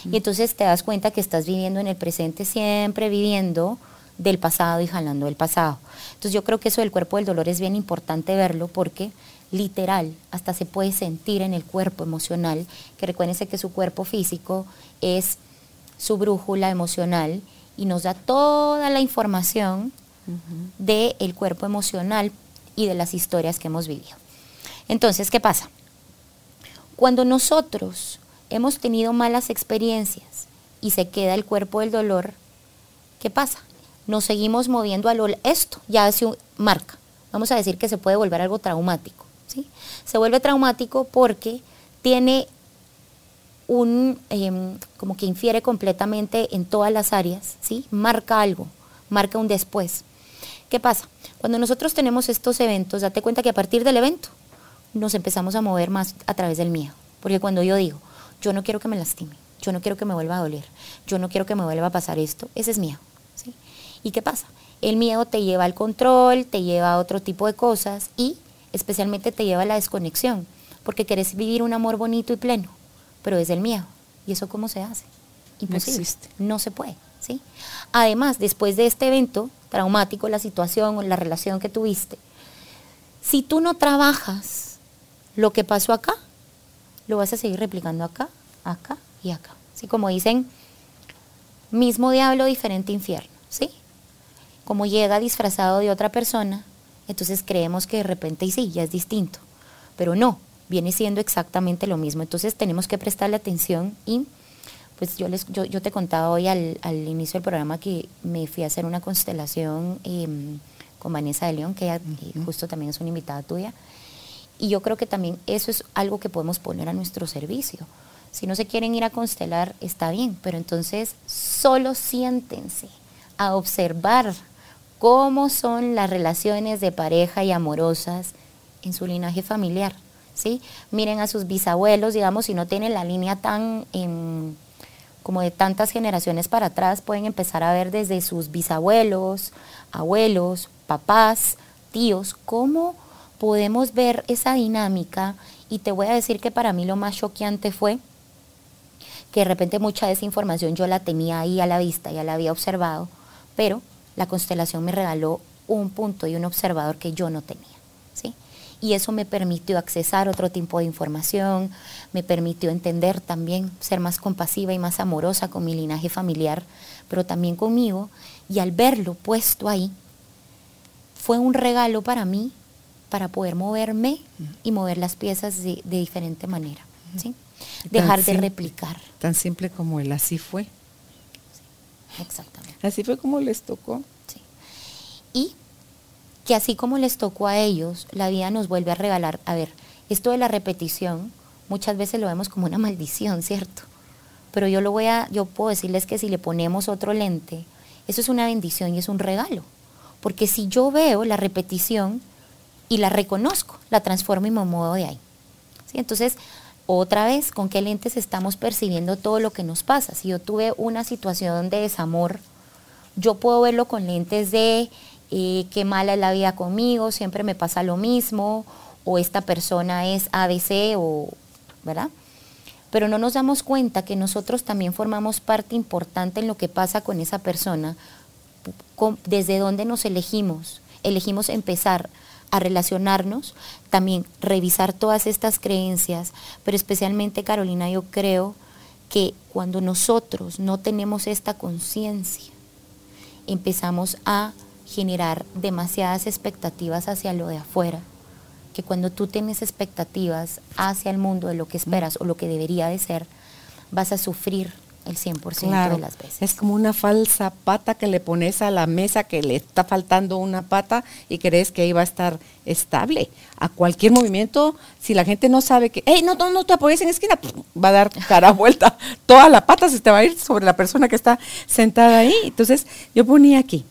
Y entonces te das cuenta que estás viviendo en el presente, siempre viviendo del pasado y jalando del pasado. Entonces yo creo que eso del cuerpo del dolor es bien importante verlo porque literal, hasta se puede sentir en el cuerpo emocional, que recuérdense que su cuerpo físico es su brújula emocional y nos da toda la información del cuerpo emocional y de las historias que hemos vivido. Entonces, ¿qué pasa? Cuando nosotros hemos tenido malas experiencias y se queda el cuerpo del dolor, ¿qué pasa? Nos seguimos moviendo a esto ya hace un, marca. Vamos a decir que se puede volver algo traumático. ¿sí? Se vuelve traumático porque tiene un, em, como que infiere completamente en todas las áreas, ¿sí? Marca algo, marca un después. ¿Qué pasa? Cuando nosotros tenemos estos eventos, date cuenta que a partir del evento nos empezamos a mover más a través del miedo. Porque cuando yo digo, yo no quiero que me lastime, yo no quiero que me vuelva a doler, yo no quiero que me vuelva a pasar esto, ese es miedo. ¿sí? ¿Y qué pasa? El miedo te lleva al control, te lleva a otro tipo de cosas y especialmente te lleva a la desconexión, porque querés vivir un amor bonito y pleno, pero es el miedo. ¿Y eso cómo se hace? Imposible. No, no se puede. Además, después de este evento, traumático la situación o la relación que tuviste, si tú no trabajas lo que pasó acá, lo vas a seguir replicando acá, acá y acá. Así como dicen, mismo diablo, diferente infierno, ¿sí? Como llega disfrazado de otra persona, entonces creemos que de repente y sí, ya es distinto, pero no, viene siendo exactamente lo mismo. Entonces tenemos que prestarle atención y pues yo, les, yo, yo te contaba hoy al, al, inicio del programa que me fui a hacer una constelación em, con Vanessa de León, que justo también es una invitada tuya. Y yo creo que también eso es algo que podemos poner a nuestro servicio. Si no se quieren ir a constelar, está bien, pero entonces solo siéntense a observar cómo son las relaciones de pareja y amorosas en su linaje familiar. ¿sí? Miren a sus bisabuelos, digamos, si no tienen la línea tan... Em, como de tantas generaciones para atrás, pueden empezar a ver desde sus bisabuelos, abuelos, papás, tíos, cómo podemos ver esa dinámica. Y te voy a decir que para mí lo más choqueante fue que de repente mucha de esa información yo la tenía ahí a la vista, ya la había observado, pero la constelación me regaló un punto y un observador que yo no tenía. ¿sí? Y eso me permitió accesar otro tipo de información, me permitió entender también, ser más compasiva y más amorosa con mi linaje familiar, pero también conmigo, y al verlo puesto ahí, fue un regalo para mí para poder moverme y mover las piezas de, diferente manera, ¿sí? Dejar de replicar. Tan simple como el así fue. exactamente. Así fue como les tocó. Que así como les tocó a ellos, la vida nos vuelve a regalar, a ver, Esto de la repetición muchas veces lo vemos como una maldición, ¿cierto? Pero yo lo voy a, yo puedo decirles que si le ponemos otro lente, eso es una bendición y es un regalo. Porque si yo veo la repetición y la reconozco, la transformo y me muevo de ahí. Entonces, otra vez, ¿con qué lentes estamos percibiendo todo lo que nos pasa? Si yo tuve una situación de desamor, yo puedo verlo con lentes de eh, qué mala es la vida conmigo, siempre me pasa lo mismo, o esta persona es ABC, ¿verdad? Pero no nos damos cuenta que nosotros también formamos parte importante en lo que pasa con esa persona, desde dónde nos elegimos. Elegimos empezar a relacionarnos, también revisar todas estas creencias, pero especialmente Carolina, yo creo que cuando nosotros no tenemos esta conciencia, empezamos a generar demasiadas expectativas hacia lo de afuera, que cuando tú tienes expectativas hacia el mundo de lo que esperas o lo que debería de ser, vas a sufrir el 100% de las veces. Es como una falsa pata que le pones a la mesa que le está faltando una pata y crees que ahí va a estar estable. A cualquier movimiento, si la gente no sabe que, hey, no, no, no te apoyes en esquina, va a dar cara vuelta. Toda la pata se te va a ir sobre la persona que está sentada ahí. Entonces, yo ponía aquí,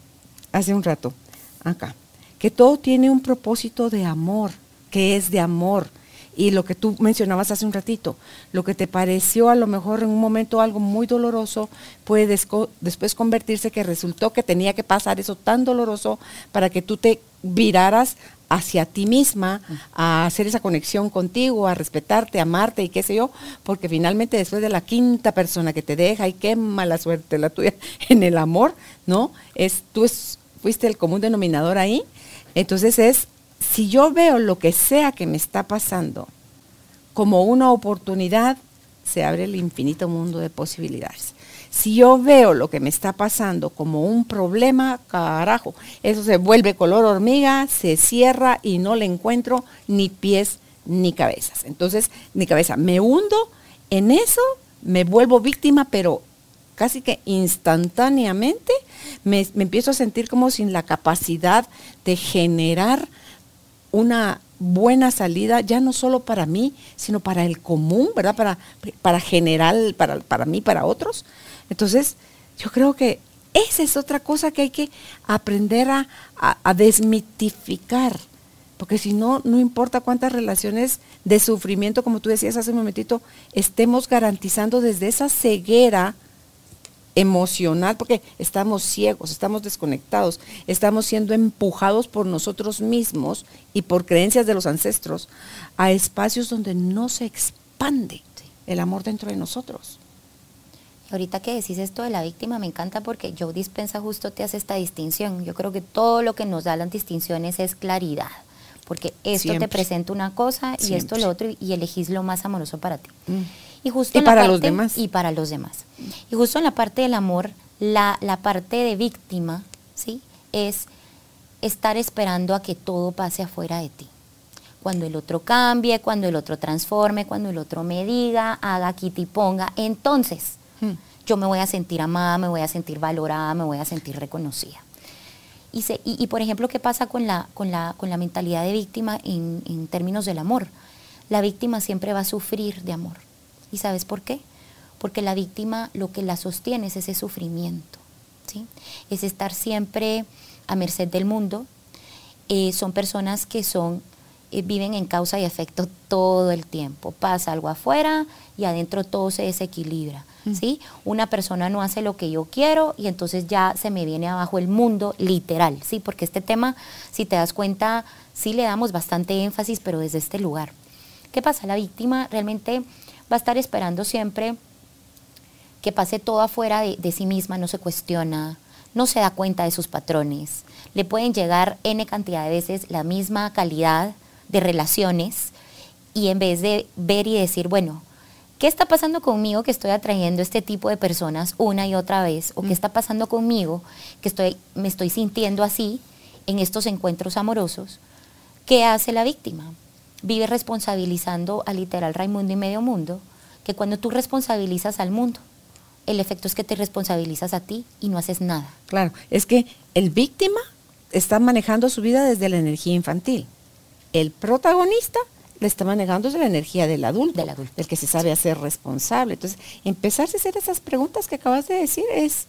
hace un rato, acá, que todo tiene un propósito de amor, que es de amor. Y lo que tú mencionabas hace un ratito, lo que te pareció a lo mejor en un momento algo muy doloroso, puede después convertirse que resultó que tenía que pasar eso tan doloroso para que tú te viraras hacia ti misma, a hacer esa conexión contigo, a respetarte, a amarte y qué sé yo, porque finalmente después de la quinta persona que te deja y qué mala suerte la tuya en el amor, ¿no? Es tú fuiste el común denominador ahí. Entonces es si yo veo lo que sea que me está pasando como una oportunidad, se abre el infinito mundo de posibilidades. Si yo veo lo que me está pasando como un problema, carajo, eso se vuelve color hormiga, se cierra y no le encuentro ni pies ni cabezas. Entonces, ni cabeza, me hundo en eso, me vuelvo víctima, pero casi que instantáneamente me, me empiezo a sentir como sin la capacidad de generar una buena salida, ya no solo para mí, sino para el común, ¿verdad? Para, para general, para, para mí, para otros. Entonces, yo creo que esa es otra cosa que hay que aprender a, desmitificar. Porque si no, no importa cuántas relaciones de sufrimiento, como tú decías hace un momentito, estemos garantizando desde esa ceguera emocional, porque estamos ciegos, estamos desconectados, estamos siendo empujados por nosotros mismos y por creencias de los ancestros a espacios donde no se expande el amor dentro de nosotros. Ahorita que decís esto de la víctima me encanta porque Joe Dispensa justo te hace esta distinción. Yo creo que todo lo que nos da las distinciones es claridad, porque esto te presenta una cosa y esto lo otro y elegís lo más amoroso para ti. Mm. Y, justo para los demás. Y para los demás. Y justo en la parte del amor, la, la parte de víctima, ¿sí? Es estar esperando a que todo pase afuera de ti. Cuando el otro cambie, cuando el otro transforme, cuando el otro me diga, haga, quite y ponga, entonces. Yo me voy a sentir amada, me voy a sentir valorada, me voy a sentir reconocida. Y, por ejemplo, ¿qué pasa con la, con la, con la mentalidad de víctima en, en términos del amor? La víctima siempre va a sufrir de amor. ¿Y sabes por qué? Porque la víctima lo que la sostiene es ese sufrimiento, ¿sí? Es estar siempre a merced del mundo. Eh, son personas que son, eh, viven en causa y efecto todo el tiempo. Pasa algo afuera y adentro todo se desequilibra. ¿Sí? Una persona no hace lo que yo quiero y entonces ya se me viene abajo el mundo literal, ¿sí? Porque este tema, si te das cuenta, sí le damos bastante énfasis, pero desde este lugar. ¿Qué pasa? La víctima realmente va a estar esperando siempre que pase todo afuera de, sí misma, no se cuestiona, no se da cuenta de sus patrones. Le pueden llegar N cantidad de veces la misma calidad de relaciones y en vez de ver y decir, bueno, ¿qué está pasando conmigo que estoy atrayendo este tipo de personas una y otra vez? ¿O qué mm. está pasando conmigo que estoy, me estoy sintiendo así en estos encuentros amorosos? ¿Qué hace la víctima? vive responsabilizando a literal Raimundo y medio mundo, que cuando tú responsabilizas al mundo, el efecto es que te responsabilizas a ti y no haces nada. Claro, es que el víctima está manejando su vida desde la energía infantil. El protagonista le está manejando la energía del adulto, Del adulto. del que se sabe hacer responsable. Entonces, empezarse a hacer esas preguntas que acabas de decir es,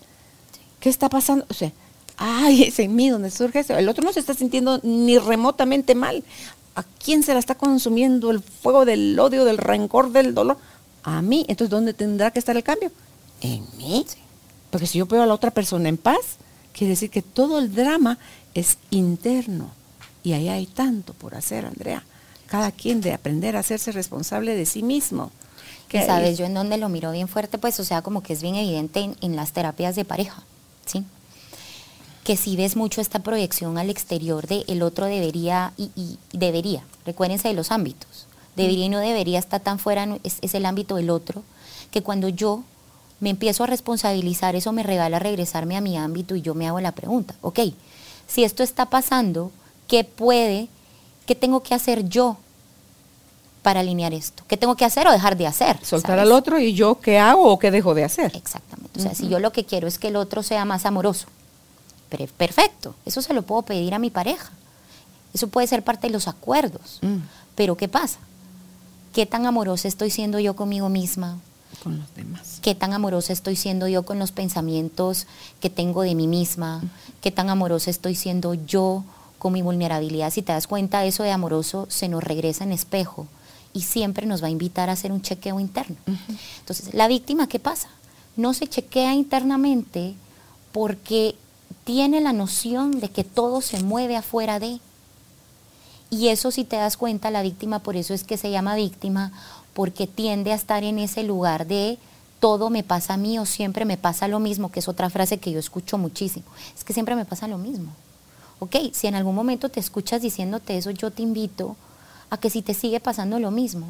¿qué está pasando? O sea, ay, es en mí donde surge eso. El otro no se está sintiendo ni remotamente mal. ¿A quién se la está consumiendo el fuego del odio, del rencor, del dolor? A mí. Entonces, ¿dónde tendrá que estar el cambio? En mí. Porque si yo veo a la otra persona en paz, quiere decir que todo el drama es interno. Y ahí hay tanto por hacer, Andrea. Cada quien de aprender a hacerse responsable de sí mismo. Que sabes, yo en donde lo miro bien fuerte, pues, o sea, como que es bien evidente en, en las terapias de pareja, ¿sí? Que si ves mucho esta proyección al exterior de el otro debería y, y debería. Recuérdense de los ámbitos. Debería y no debería estar tan fuera, es, es el ámbito del otro, que cuando yo me empiezo a responsabilizar, eso me regala regresarme a mi ámbito y yo me hago la pregunta, ok, si esto está pasando, ¿qué puede, qué tengo que hacer yo para alinear esto? ¿Qué tengo que hacer o dejar de hacer? Soltar ¿sabes? al otro y yo qué hago o qué dejo de hacer. Exactamente. O sea, si yo lo que quiero es que el otro sea más amoroso, perfecto, eso se lo puedo pedir a mi pareja. Eso puede ser parte de los acuerdos. Mm. Pero ¿qué pasa? ¿Qué tan amorosa estoy siendo yo conmigo misma? Con los demás. ¿Qué tan amorosa estoy siendo yo con los pensamientos que tengo de mí misma? ¿Qué tan amorosa estoy siendo yo con mi vulnerabilidad? Si te das cuenta, eso de amoroso se nos regresa en espejo y siempre nos va a invitar a hacer un chequeo interno. Entonces, la víctima, ¿qué pasa? No se chequea internamente porque tiene la noción de que todo se mueve afuera de. Y eso si te das cuenta, la víctima, por eso es que se llama víctima, porque tiende a estar en ese lugar de todo me pasa a mí o siempre me pasa lo mismo, que es otra frase que yo escucho muchísimo. Es que siempre me pasa lo mismo. Ok, si en algún momento te escuchas diciéndote eso, yo te invito a que si te sigue pasando lo mismo,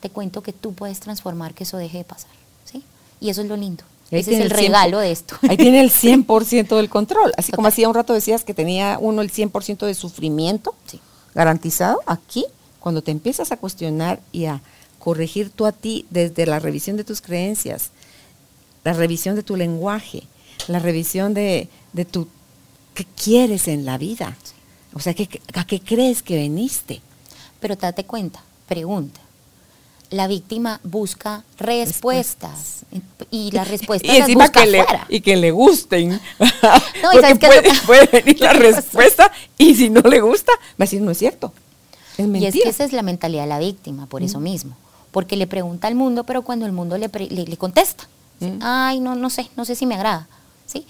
te cuento que tú puedes transformar que eso deje de pasar. ¿sí? Y eso es lo lindo. Ahí Ese es el el 100%. regalo de esto. Ahí tiene el 100% del control. Así como hacía un rato decías que tenía uno el 100% de sufrimiento Sí. garantizado, aquí, cuando te empiezas a cuestionar y a corregir tú a ti desde la revisión de tus creencias, la revisión de tu lenguaje, la revisión de, de tu qué quieres en la vida. O sea, ¿qué, ¿a qué crees que veniste? Pero date cuenta, pregunta. La víctima busca respuestas y las respuestas y las busca que le, y que le gusten. No, y Porque ¿sabes qué es puede, que- puede venir la respuesta y si no le gusta, va a decir, no es cierto. Es Y mentira. es que esa es la mentalidad de la víctima, por eso mismo. Porque le pregunta al mundo, pero cuando el mundo le, pre- le, le contesta, ¿sí? Ay, no, no sé, no sé si me agrada. ¿sí?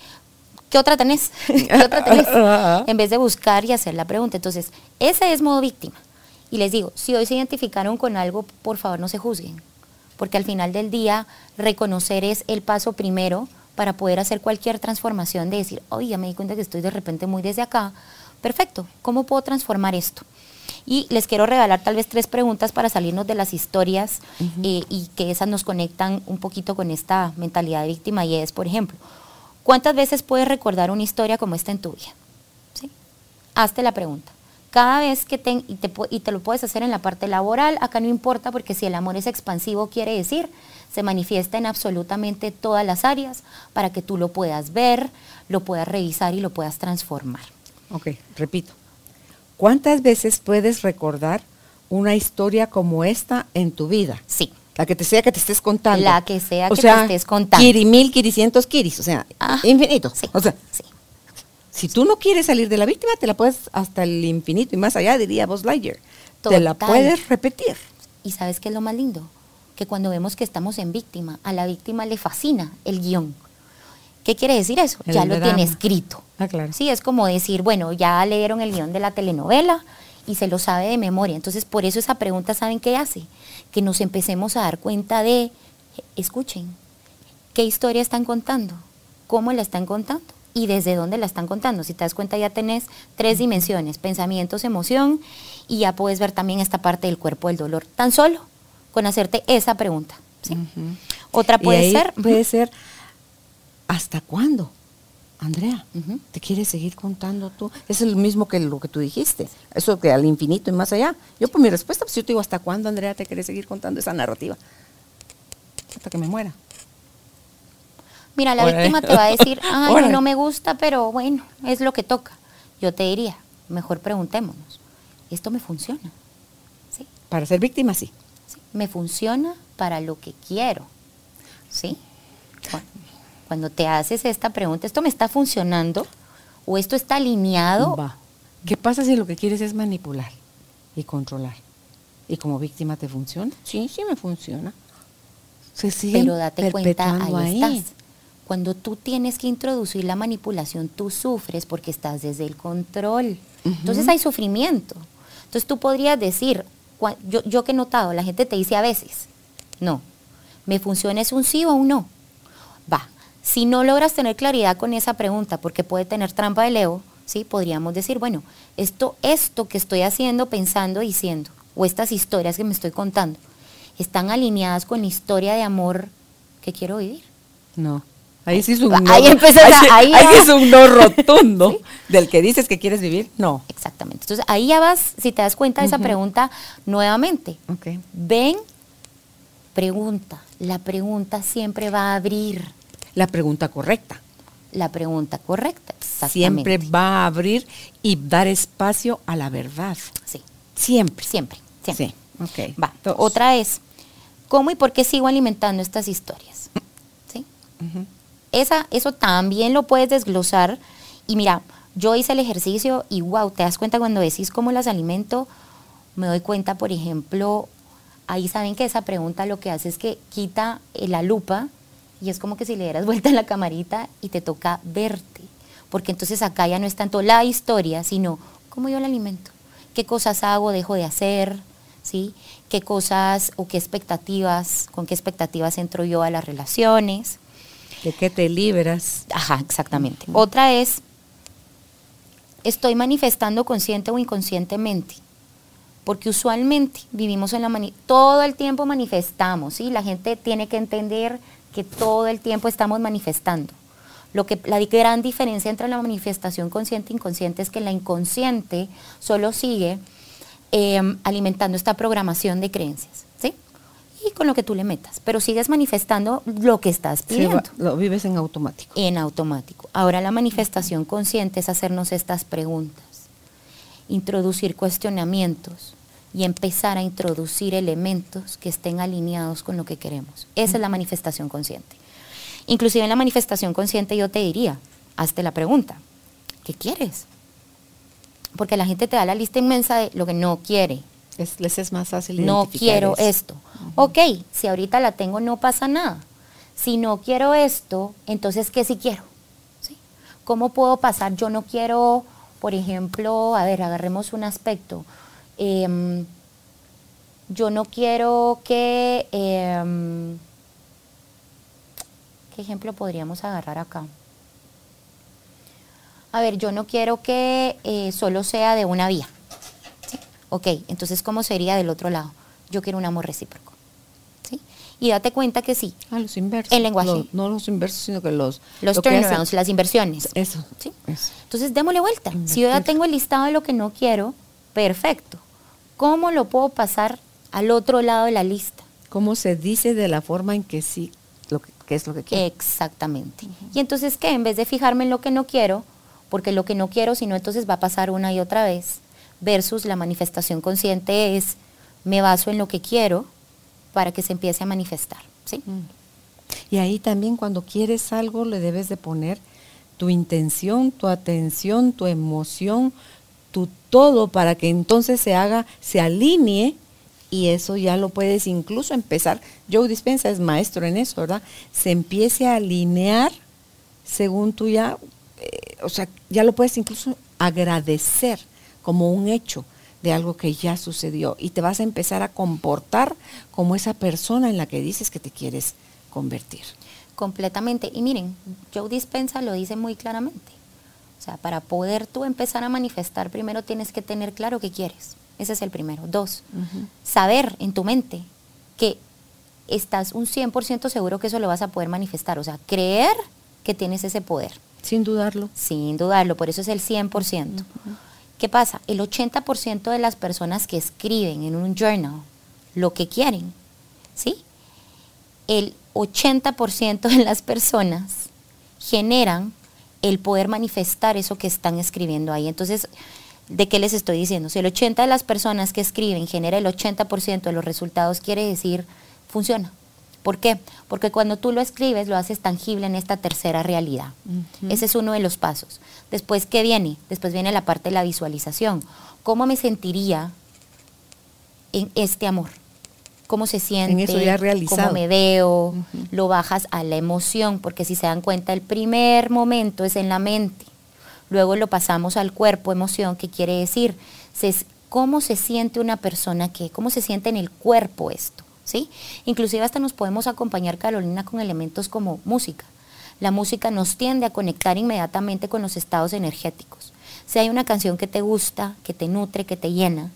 ¿Qué otra tenés? ¿Qué otra tenés? en vez de buscar y hacer la pregunta. Entonces, ese es modo víctima. Y les digo, si hoy se identificaron con algo, por favor no se juzguen. Porque al final del día, reconocer es el paso primero para poder hacer cualquier transformación de decir, oye, ya me di cuenta que estoy de repente muy desde acá. Perfecto, ¿cómo puedo transformar esto? Y les quiero regalar tal vez tres preguntas para salirnos de las historias eh, y que esas nos conectan un poquito con esta mentalidad de víctima y es, por ejemplo, ¿cuántas veces puedes recordar una historia como esta en tu vida? ¿Sí? Hazte la pregunta. Cada vez que te, y, te, y te lo puedes hacer en la parte laboral, acá no importa porque si el amor es expansivo quiere decir, se manifiesta en absolutamente todas las áreas para que tú lo puedas ver, lo puedas revisar y lo puedas transformar. Ok, repito. ¿Cuántas veces puedes recordar una historia como esta en tu vida? Sí. La que te sea que te estés contando. La que sea o que sea, te estés contando. Kiri mil, kiricientos kiris, o sea, Ah, infinito. Sí, O sea, sí. si tú no quieres salir de la víctima, te la puedes hasta el infinito y más allá, diría Buzz Lightyear. Te la puedes repetir. ¿Y sabes qué es lo más lindo? Que cuando vemos que estamos en víctima, a la víctima le fascina el guion. ¿Qué quiere decir eso? El ya lo tiene escrito. Ah, claro. Sí, es como decir, bueno, ya leyeron el guion de la telenovela y se lo sabe de memoria. Entonces, por eso esa pregunta, ¿saben qué hace? Que nos empecemos a dar cuenta de, escuchen, ¿qué historia están contando? ¿Cómo la están contando? ¿Y desde dónde la están contando? Si te das cuenta, ya tenés tres dimensiones, pensamientos, emoción, y ya puedes ver también esta parte del cuerpo del dolor. Tan solo con hacerte esa pregunta. ¿sí? Otra Y puede ahí ser... Puede ser, ¿hasta cuándo? Andrea. ¿te quieres seguir contando tú? Es el mismo que lo que tú dijiste, eso que al infinito y más allá. Yo por mi respuesta, pues yo te digo, ¿hasta cuándo, Andrea, te quieres seguir contando esa narrativa? Hasta que me muera. Mira, la Órale. víctima te va a decir, ay, Órale. no me gusta, pero bueno, es lo que toca. Yo te diría, mejor preguntémonos, ¿esto me funciona? ¿sí? Para ser víctima, sí. ¿sí? Me funciona para lo que quiero. ¿Sí? Cuando te haces esta pregunta, ¿esto me está funcionando? ¿O esto está alineado? Va. ¿Qué pasa si lo que quieres es manipular y controlar? ¿Y como víctima te funciona? Sí, sí me funciona. Se sigue Pero date cuenta, ahí, estás. Cuando tú tienes que introducir la manipulación, tú sufres porque estás desde el control. Entonces hay sufrimiento. Entonces tú podrías decir, yo, yo que he notado, la gente te dice a veces, no, me funciona es un sí o un no. Va, si no logras tener claridad con esa pregunta, porque puede tener trampa de Leo, ¿sí? podríamos decir, bueno, esto, esto que estoy haciendo, pensando, diciendo, o estas historias que me estoy contando, están alineadas con la historia de amor que quiero vivir. No. Ahí sí es un Ahí no. a- ahí, ahí es un no rotundo del que dices que quieres vivir. No. Exactamente. Entonces ahí ya vas, si te das cuenta de esa pregunta nuevamente, Ok. ven, pregunta. La pregunta siempre va a abrir La pregunta correcta. la pregunta correcta. Exactamente. Siempre va a abrir y dar espacio a la verdad. Sí, Siempre. siempre, siempre. Sí. Ok. Va. Otra es, ¿cómo y por qué sigo alimentando estas historias? ¿Sí? Esa, eso también lo puedes desglosar. Y mira, yo hice el ejercicio y wow, te das cuenta cuando decís cómo las alimento, me doy cuenta, por ejemplo, ahí saben que esa pregunta lo que hace es que quita la lupa y es como que si le dieras vuelta a la camarita y te toca verte. Porque entonces acá ya no es tanto la historia, sino cómo yo la alimento, qué cosas hago, dejo de hacer, ¿sí? qué cosas o qué expectativas, con qué expectativas entro yo a las relaciones. ¿De qué te libras? Ajá, exactamente. Otra es, estoy manifestando consciente o inconscientemente, porque usualmente vivimos en la todo el tiempo manifestamos, ¿sí? La gente tiene que entender que todo el tiempo estamos manifestando. Lo que la gran diferencia entre la manifestación consciente e inconsciente es que la inconsciente solo sigue eh, alimentando esta programación de creencias, ¿sí? Y con lo que tú le metas, pero sigues manifestando lo que estás pidiendo lo vives en automático. en automático. Ahora la manifestación consciente es hacernos estas preguntas, introducir cuestionamientos y empezar a introducir elementos que estén alineados con lo que queremos. Esa es la manifestación consciente. Inclusive en la manifestación consciente yo te diría, hazte la pregunta, ¿qué quieres? Porque la gente te da la lista inmensa de lo que no quiere, Es, les es más fácil no quiero eso. esto. Ok, si ahorita la tengo no pasa nada. Si no quiero esto, entonces ¿qué sí quiero? ¿Sí? ¿Cómo puedo pasar? Yo no quiero, por ejemplo, a ver, agarremos un aspecto. Em, yo no quiero que... em, ¿Qué ejemplo podríamos agarrar acá? A ver, yo no quiero que eh, solo sea de una vía. ¿sí? Ok, entonces, ¿cómo sería del otro lado? Yo quiero un amor recíproco. ¿sí? Y date cuenta que sí, Ah, los inversos. El lenguaje. Los- no los inversos, sino que los... los lo turnarounds, las inversiones. Eso. ¿sí? eso. Entonces, démosle vuelta. Si yo ya tengo el listado de lo que no quiero, perfecto. ¿Cómo lo puedo pasar al otro lado de la lista? ¿Cómo se dice de la forma en que sí, lo que, qué es lo que quiere? Exactamente. Y entonces, ¿qué? En vez de fijarme en lo que no quiero, porque lo que no quiero, si no, entonces va a pasar una y otra vez, versus la manifestación consciente es, me baso en lo que quiero para que se empiece a manifestar. ¿sí? Y ahí también cuando quieres algo le debes de poner tu intención, tu atención, tu emoción, tu todo para que entonces se haga, se alinee y eso ya lo puedes incluso empezar. Joe Dispensa es maestro en eso, ¿verdad? Se empiece a alinear según tú ya, eh, o sea, ya lo puedes incluso agradecer como un hecho de algo que ya sucedió y te vas a empezar a comportar como esa persona en la que dices que te quieres convertir. Completamente. Y miren, Joe Dispensa lo dice muy claramente. O sea, para poder tú empezar a manifestar, primero tienes que tener claro qué quieres. Ese es el primero. Dos, saber en tu mente que estás un 100% seguro que eso lo vas a poder manifestar. O sea, creer que tienes ese poder. Sin dudarlo. Sin dudarlo, por eso es el 100%. ¿Qué pasa? El 80% de las personas que escriben en un journal lo que quieren, ¿sí? El 80% de las personas generan el poder manifestar eso que están escribiendo ahí. Entonces, ¿De qué les estoy diciendo? Si el 80% de las personas que escriben genera el 80% de los resultados, quiere decir, funciona. ¿Por qué? Porque cuando tú lo escribes lo haces tangible en esta tercera realidad. Ese es uno de los pasos. Después, ¿qué viene? Después viene la parte de la visualización. ¿Cómo me sentiría en este amor? ¿Cómo se siente? ¿Cómo me veo? Lo bajas a la emoción, porque si se dan cuenta, el primer momento es en la mente. Luego lo pasamos al cuerpo, emoción, que quiere decir, ¿cómo se siente una persona que, cómo se siente en el cuerpo esto? ¿Sí? Inclusive hasta nos podemos acompañar, Carolina, con elementos como música. La música nos tiende a conectar inmediatamente con los estados energéticos. Si hay una canción que te gusta, que te nutre, que te llena,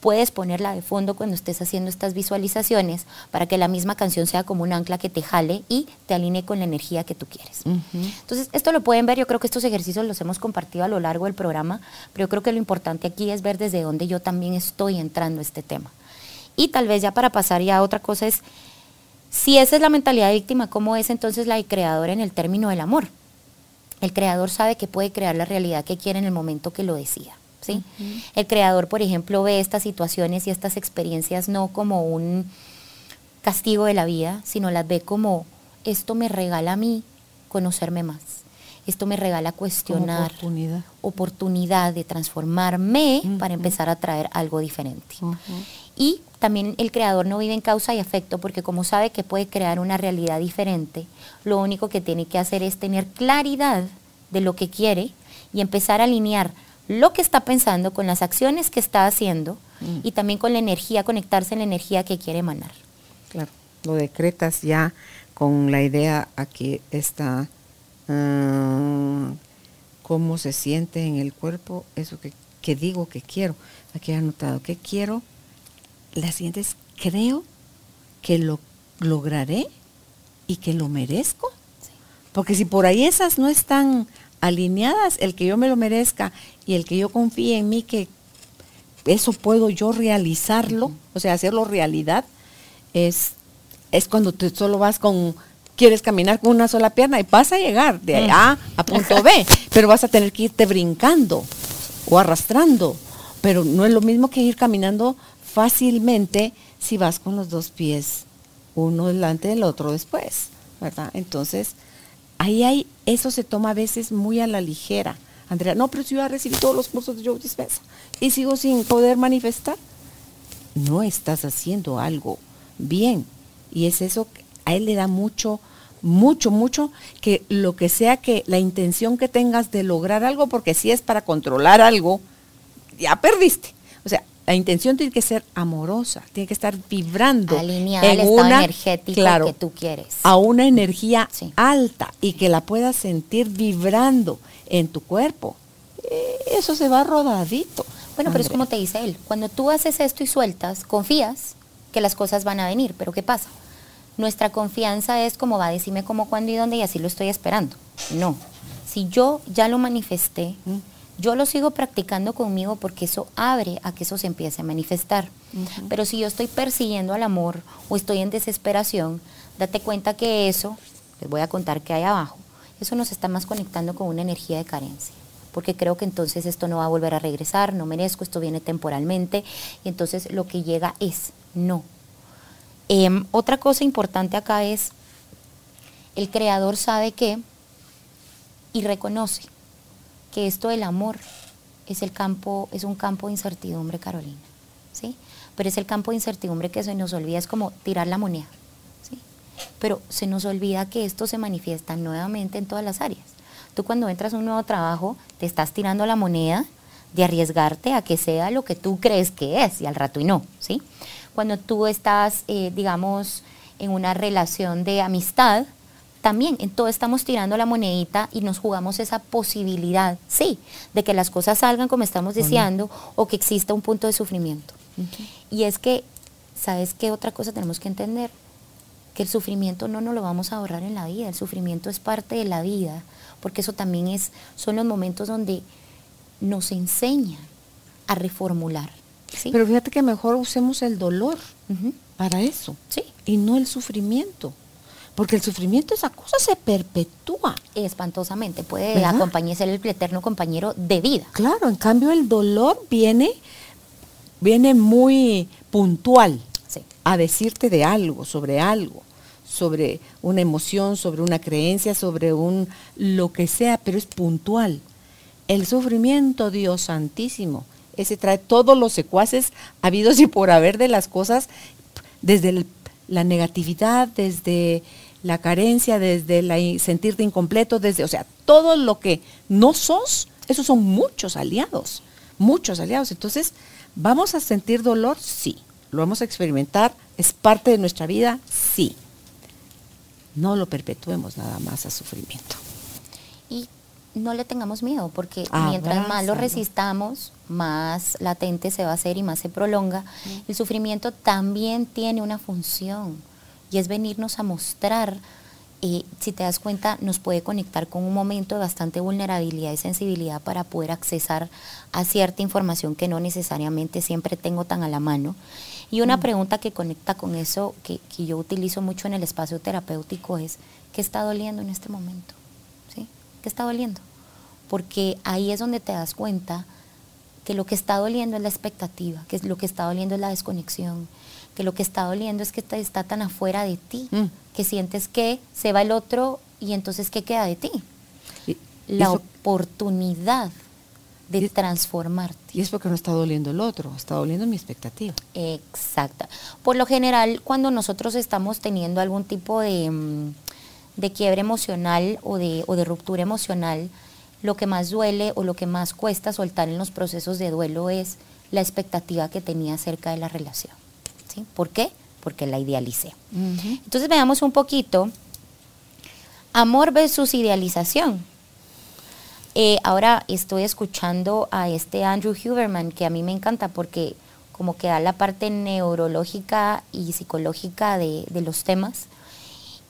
puedes ponerla de fondo cuando estés haciendo estas visualizaciones para que la misma canción sea como un ancla que te jale y te alinee con la energía que tú quieres. Entonces, esto lo pueden ver, yo creo que estos ejercicios los hemos compartido a lo largo del programa, pero yo creo que lo importante aquí es ver desde dónde yo también estoy entrando a este tema. Y tal vez ya para pasar ya a otra cosa es, si esa es la mentalidad de víctima, ¿cómo es entonces la de creador en el término del amor? El creador sabe que puede crear la realidad que quiere en el momento que lo decida. El creador, por ejemplo, ve estas situaciones y estas experiencias no como un castigo de la vida, sino las ve como esto me regala a mí conocerme más. Esto me regala cuestionar, oportunidad. oportunidad. de transformarme para empezar a traer algo diferente. Y también el creador no vive en causa y afecto porque como sabe que puede crear una realidad diferente, lo único que tiene que hacer es tener claridad de lo que quiere y empezar a alinear lo que está pensando, con las acciones que está haciendo mm. y también con la energía, conectarse en la energía que quiere emanar. Claro, lo decretas ya con la idea aquí está ah, cómo se siente en el cuerpo, eso que, digo que quiero. Aquí he anotado que quiero. La siguiente es creo que lo lograré y que lo merezco. Porque si por ahí esas no están alineadas, el que yo me lo merezca y el que yo confíe en mí que eso puedo yo realizarlo, o sea, hacerlo realidad, es, es cuando tú solo vas con, quieres caminar con una sola pierna y vas a llegar de A a punto B, pero vas a tener que irte brincando o arrastrando, pero no es lo mismo que ir caminando fácilmente si vas con los dos pies, uno delante del otro después, ¿verdad? Entonces, ahí hay, eso se toma a veces muy a la ligera. Andrea, no, pero si yo ya recibí todos los cursos de Joe Dispensa y sigo sin poder manifestar, no estás haciendo algo bien. Y es eso, a él le da mucho, mucho, mucho, que lo que sea que la intención que tengas de lograr algo, porque si es para controlar algo, ya perdiste. La intención tiene que ser amorosa, tiene que estar vibrando alineada en una, energético que tú quieres. A una energía alta y que la puedas sentir vibrando en tu cuerpo. Eh, eso se va rodadito. Bueno, pero es como te dice él, cuando tú haces esto y sueltas, confías que las cosas van a venir, pero ¿qué pasa? Nuestra confianza es como va, decime cómo, cuándo y dónde y así lo estoy esperando. No, si yo ya lo manifesté, mm. Yo lo sigo practicando conmigo porque eso abre a que eso se empiece a manifestar. Pero si yo estoy persiguiendo al amor o estoy en desesperación, date cuenta que eso, les voy a contar que hay abajo, eso nos está más conectando con una energía de carencia. Porque creo que entonces esto no va a volver a regresar, no merezco, esto viene temporalmente. Y entonces lo que llega es no. Em, otra cosa importante acá es, el creador sabe que y reconoce esto del amor es el campo, es un campo de incertidumbre, Carolina, ¿sí? Pero es el campo de incertidumbre que se nos olvida, es como tirar la moneda, ¿sí? Pero se nos olvida que esto se manifiesta nuevamente en todas las áreas. Tú cuando entras a un nuevo trabajo, te estás tirando la moneda de arriesgarte a que sea lo que tú crees que es y al rato y no, ¿sí? Cuando tú estás, eh, digamos, en una relación de amistad, también en todo estamos tirando la monedita y nos jugamos esa posibilidad, sí, de que las cosas salgan como estamos deseando o que exista un punto de sufrimiento. Y es que, ¿sabes qué otra cosa tenemos que entender? Que el sufrimiento no nos lo vamos a ahorrar en la vida, el sufrimiento es parte de la vida, porque eso también es, son los momentos donde nos enseña a reformular. Pero fíjate que mejor usemos el dolor para eso sí. y no el sufrimiento Porque el sufrimiento, esa cosa se perpetúa. Espantosamente, puede ¿Verdad? acompañar, ser el eterno compañero de vida. Claro, en cambio el dolor viene, viene muy puntual Sí. a decirte de algo, sobre algo, sobre una emoción, sobre una creencia, sobre un lo que sea, pero es puntual. El sufrimiento, Dios santísimo, ese trae todos los secuaces habidos y por haber de las cosas, desde el- la negatividad, desde la carencia, desde la sentirte incompleto, desde, o sea, todo lo que no sos, esos son muchos aliados, muchos aliados. Entonces, ¿vamos a sentir dolor? Sí. ¿Lo vamos a experimentar? ¿Es parte de nuestra vida? Sí. No lo perpetuemos nada más a sufrimiento. Y no le tengamos miedo, porque mientras más lo resistamos, más latente se va a hacer y más se prolonga. El sufrimiento también tiene una función y es venirnos a mostrar, eh, si te das cuenta, nos puede conectar con un momento de bastante vulnerabilidad y sensibilidad para poder accesar a cierta información que no necesariamente siempre tengo tan a la mano. Y una pregunta que conecta con eso, que, que yo utilizo mucho en el espacio terapéutico, es, ¿qué está doliendo en este momento? ¿Sí? ¿Qué está doliendo? Porque ahí es donde te das cuenta que lo que está doliendo es la expectativa, que lo que está doliendo es la desconexión, que lo que está doliendo es que te- está tan afuera de ti, Mm. que sientes que se va el otro y entonces ¿qué queda de ti? Y, La eso- oportunidad de Y- transformarte. y es porque no está doliendo el otro, está doliendo mi expectativa. Exacta. Por lo general, cuando nosotros estamos teniendo algún tipo de, mm, de quiebre emocional o de, o de ruptura emocional, lo que más duele o lo que más cuesta soltar en los procesos de duelo es la expectativa que tenía acerca de la relación. ¿Por qué? Porque la idealicé. Entonces veamos un poquito amor versus idealización. Eh, ahora estoy escuchando a este Andrew Huberman, que a mí me encanta porque como que da la parte neurológica y psicológica de, de los temas.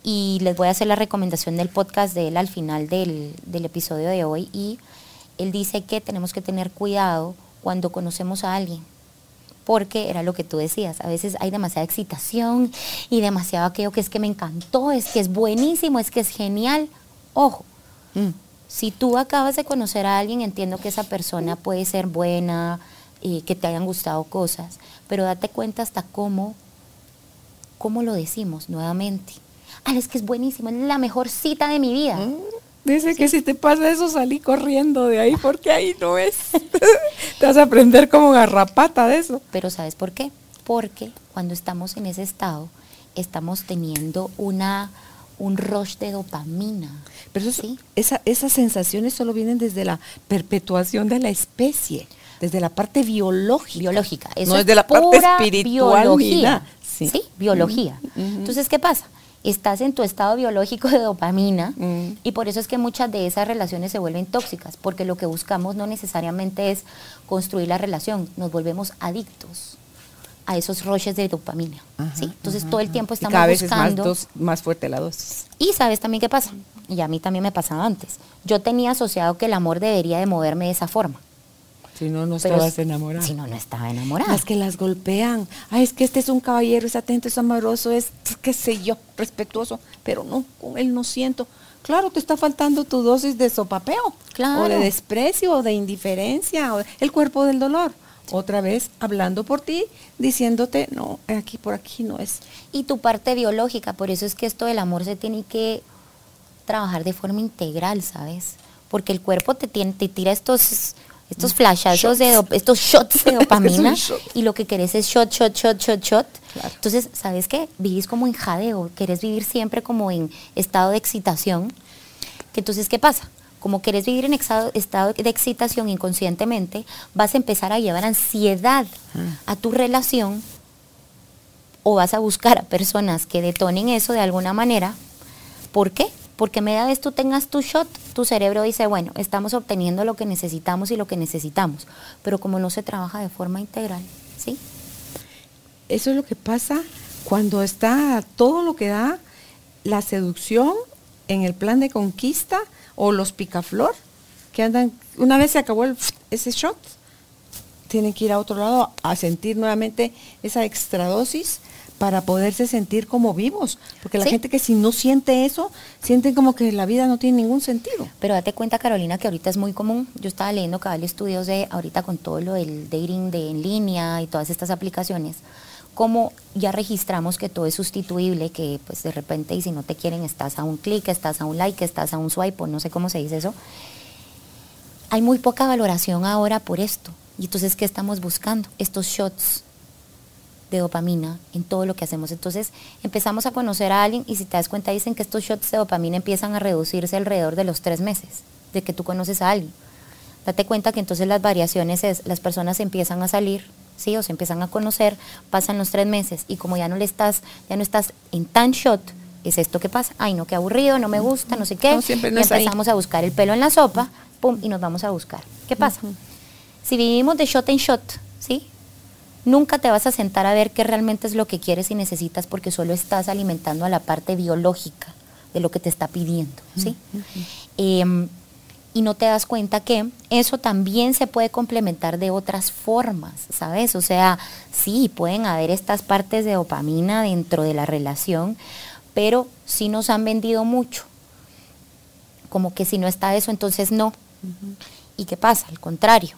Y les voy a hacer la recomendación del podcast de él al final del, del episodio de hoy. Y él dice que tenemos que tener cuidado cuando conocemos a alguien porque era lo que tú decías, a veces hay demasiada excitación y demasiado aquello que es que me encantó, es que es buenísimo, es que es genial. Ojo, Mm. si tú acabas de conocer a alguien, entiendo que esa persona puede ser buena, eh, que te hayan gustado cosas, pero date cuenta hasta cómo, cómo lo decimos nuevamente. Ah, es que es buenísimo, es la mejor cita de mi vida. Mm. Dice que si te pasa eso, salí corriendo de ahí porque ahí no es. te vas a aprender como garrapata de eso. Pero ¿sabes por qué? Porque cuando estamos en ese estado, estamos teniendo una, un rush de dopamina. Pero eso- ¿sí? esa- esas sensaciones solo vienen desde la perpetuación de la especie, desde la parte biológica. biológica. Eso no es desde la parte espiritual ni biología. nada. Sí, biología. Entonces, ¿qué pasa? Estás en tu estado biológico de dopamina Mm. y por eso es que muchas de esas relaciones se vuelven tóxicas, porque lo que buscamos no necesariamente es construir la relación, nos volvemos adictos a esos roches de dopamina. Ajá, ¿sí? Entonces, ajá, todo el tiempo Y estamos cada vez es buscando... más, dos- más fuerte la dosis. Y sabes también qué pasa, y a mí también me pasaba antes. Yo tenía asociado que el amor debería de moverme de esa forma. Si no, no Pero estabas enamorada. Si no, no estaba enamorada. Las que las golpean. Ay, es que este es un caballero, es atento, es amoroso, es, qué sé yo, respetuoso. Pero no, con él no siento. Claro, te está faltando tu dosis de sopapeo. Claro. O de desprecio, o de indiferencia, o el cuerpo del dolor. Otra vez hablando por ti, diciéndote, no, aquí por aquí no es. y tu parte biológica. Por eso es que esto del amor se tiene que trabajar de forma integral, ¿sabes? Porque el cuerpo te, tiene, te tira estos, estos flashazos, de, estos shots de dopamina shot. y lo que querés es shot, shot, shot, shot, shot. Claro. Entonces, ¿sabes qué? Vivís como en jadeo, querés vivir siempre como en estado de excitación. Que entonces, ¿qué pasa? Como querés vivir en estado de excitación inconscientemente, vas a empezar a llevar ansiedad a tu relación o vas a buscar a personas que detonen eso de alguna manera. ¿Por qué? Porque media vez tú tengas tu shot, tu cerebro dice, bueno, estamos obteniendo lo que necesitamos y lo que necesitamos, pero como no se trabaja de forma integral, ¿sí? Eso es lo que pasa cuando está todo lo que da la seducción en el plan de conquista o los picaflor que andan, una vez se acabó ese shot, tienen que ir a otro lado a sentir nuevamente esa extradosis para poderse sentir como vivos. Porque la gente que si no siente eso, sienten como que la vida no tiene ningún sentido. Pero date cuenta, Carolina, que ahorita es muy común. Yo estaba leyendo cabal estudios de ahorita con todo lo del dating de en línea y todas estas aplicaciones como ya registramos que todo es sustituible, que pues de repente y si no te quieren estás a un clic, estás a un like, estás a un swipe, no sé cómo se dice eso. Hay muy poca valoración ahora por esto. Y entonces, ¿qué estamos buscando? Estos shots de dopamina en todo lo que hacemos. Entonces empezamos a conocer a alguien y si te das cuenta dicen que estos shots de dopamina empiezan a reducirse alrededor de los tres meses de que tú conoces a alguien. Date cuenta que entonces las variaciones es, las personas empiezan a salir, sí, o se empiezan a conocer, pasan los tres meses y como ya no le estás, ya no estás en tan shot, es esto que pasa, ay no, qué aburrido, no me gusta, no sé qué, y empezamos a buscar el pelo en la sopa, pum, y nos vamos a buscar. ¿Qué pasa? Si vivimos de shot en shot, ¿sí? Nunca te vas a sentar a ver qué realmente es lo que quieres y necesitas porque solo estás alimentando a la parte biológica de lo que te está pidiendo, ¿sí? Em, y no te das cuenta que eso también se puede complementar de otras formas, ¿sabes? O sea, sí, pueden haber estas partes de dopamina dentro de la relación, pero sí nos han vendido mucho. Como que si no está eso, entonces no. ¿Y qué pasa? Al contrario,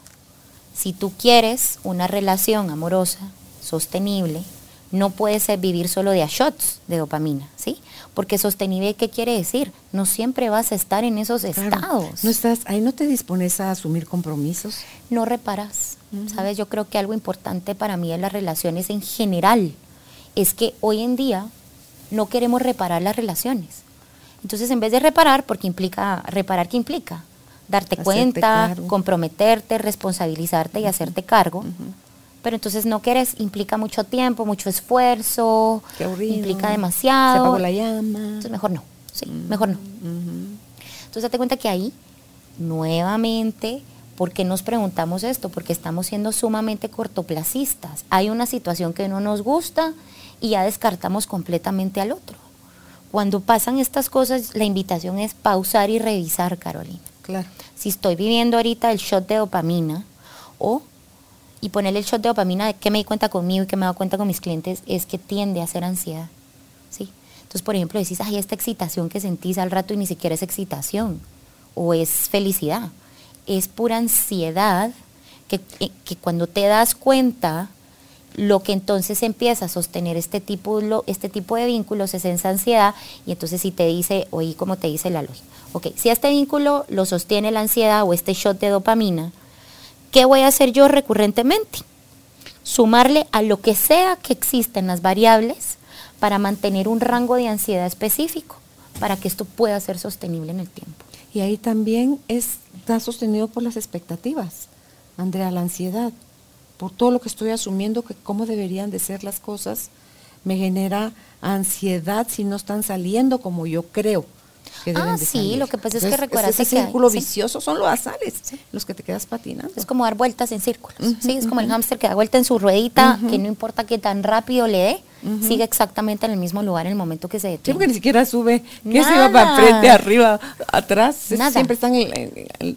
si tú quieres una relación amorosa, sostenible, no puedes vivir solo de a shots de dopamina, ¿sí? Porque sostenible, ¿qué quiere decir? No siempre vas a estar en esos estados. No estás, ahí no te dispones a asumir compromisos. No reparas, ¿sabes? Yo creo que algo importante para mí en las relaciones en general es que hoy en día no queremos reparar las relaciones. Entonces, en vez de reparar, porque implica, reparar, ¿qué implica? Darte cuenta, comprometerte, responsabilizarte y hacerte cargo. Pero entonces no quieres, implica mucho tiempo, mucho esfuerzo, implica demasiado. Se apagó la llama. Entonces mejor no, sí, mejor no. Entonces date cuenta que ahí, nuevamente, ¿por qué nos preguntamos esto? Porque estamos siendo sumamente cortoplacistas. Hay una situación que no nos gusta y ya descartamos completamente al otro. Cuando pasan estas cosas, la invitación es pausar y revisar, Carolina. Si estoy viviendo ahorita el shot de dopamina o y ponerle el shot de dopamina que me di cuenta conmigo y que me dado cuenta con mis clientes es que tiende a ser ansiedad. ¿sí? Entonces, por ejemplo, decís, ay, esta excitación que sentís al rato y ni siquiera es excitación o es felicidad. Es pura ansiedad que, eh, que cuando te das cuenta lo que entonces empieza a sostener este tipo, este tipo de vínculos es esa ansiedad y entonces si te dice, oí como te dice la lógica, ok, si este vínculo lo sostiene la ansiedad o este shot de dopamina, ¿qué voy a hacer yo recurrentemente? Sumarle a lo que sea que existen las variables para mantener un rango de ansiedad específico, para que esto pueda ser sostenible en el tiempo. Y ahí también está sostenido por las expectativas, Andrea, la ansiedad por todo lo que estoy asumiendo que cómo deberían de ser las cosas, me genera ansiedad si no están saliendo como yo creo. Que deben ah, sí, lo que pasa es que recuerdas ese círculo vicioso son los azales, los que te quedas patinando. Es como dar vueltas en círculos, sí, es como el hámster que da vuelta en su ruedita, que no importa qué tan rápido le dé, sigue exactamente en el mismo lugar en el momento que se detiene. Sí, porque ni siquiera sube, que se va para frente, arriba, atrás, siempre están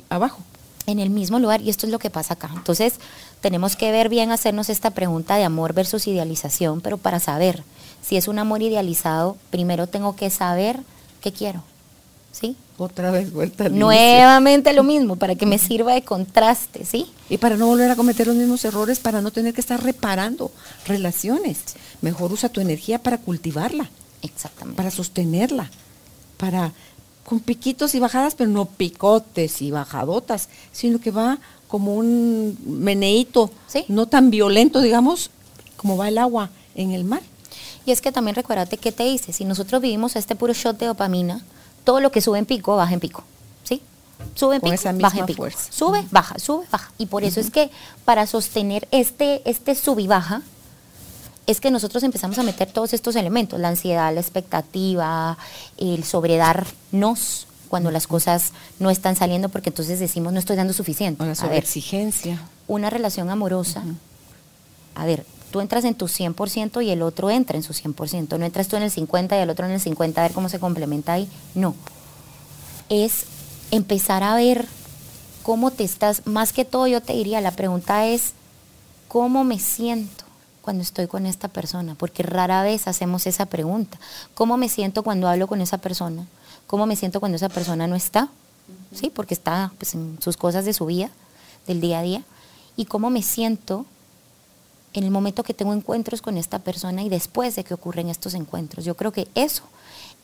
abajo. En el mismo lugar, y esto es lo que pasa acá. Entonces, tenemos que ver bien, hacernos esta pregunta de amor versus idealización, pero para saber si es un amor idealizado, primero tengo que saber qué quiero. ¿Sí? Otra vez vuelta. Nuevamente lo mismo, para que me sirva de contraste, ¿sí? Y para no volver a cometer los mismos errores, para no tener que estar reparando relaciones. Mejor usa tu energía para cultivarla. Exactamente. Para sostenerla. Para con piquitos y bajadas, pero no picotes y bajadotas, sino que va como un meneíto, no tan violento, digamos, como va el agua en el mar. Y es que también recuérdate que te dice, si nosotros vivimos este puro shot de dopamina, todo lo que sube en pico, baja en pico, ¿sí? Sube en pico, baja en pico. Sube, baja, sube, baja. Y por eso es que para sostener este, este sub y baja, es que nosotros empezamos a meter todos estos elementos, la ansiedad, la expectativa, el sobredarnos, cuando las cosas no están saliendo porque entonces decimos no estoy dando suficiente. Una sobreexigencia. Una relación amorosa. A ver, tú entras en tu 100% y el otro entra en su 100%. No entras tú en el 50 y el otro en el 50 a ver cómo se complementa ahí. No. Es empezar a ver cómo te estás, más que todo yo te diría, la pregunta es, ¿cómo me siento? cuando estoy con esta persona? Porque rara vez hacemos esa pregunta. ¿Cómo me siento cuando hablo con esa persona? ¿Cómo me siento cuando esa persona no está? ¿Sí? Porque está pues, en sus cosas de su vida, del día a día. ¿Y cómo me siento en el momento que tengo encuentros con esta persona y después de que ocurren estos encuentros? Yo creo que eso,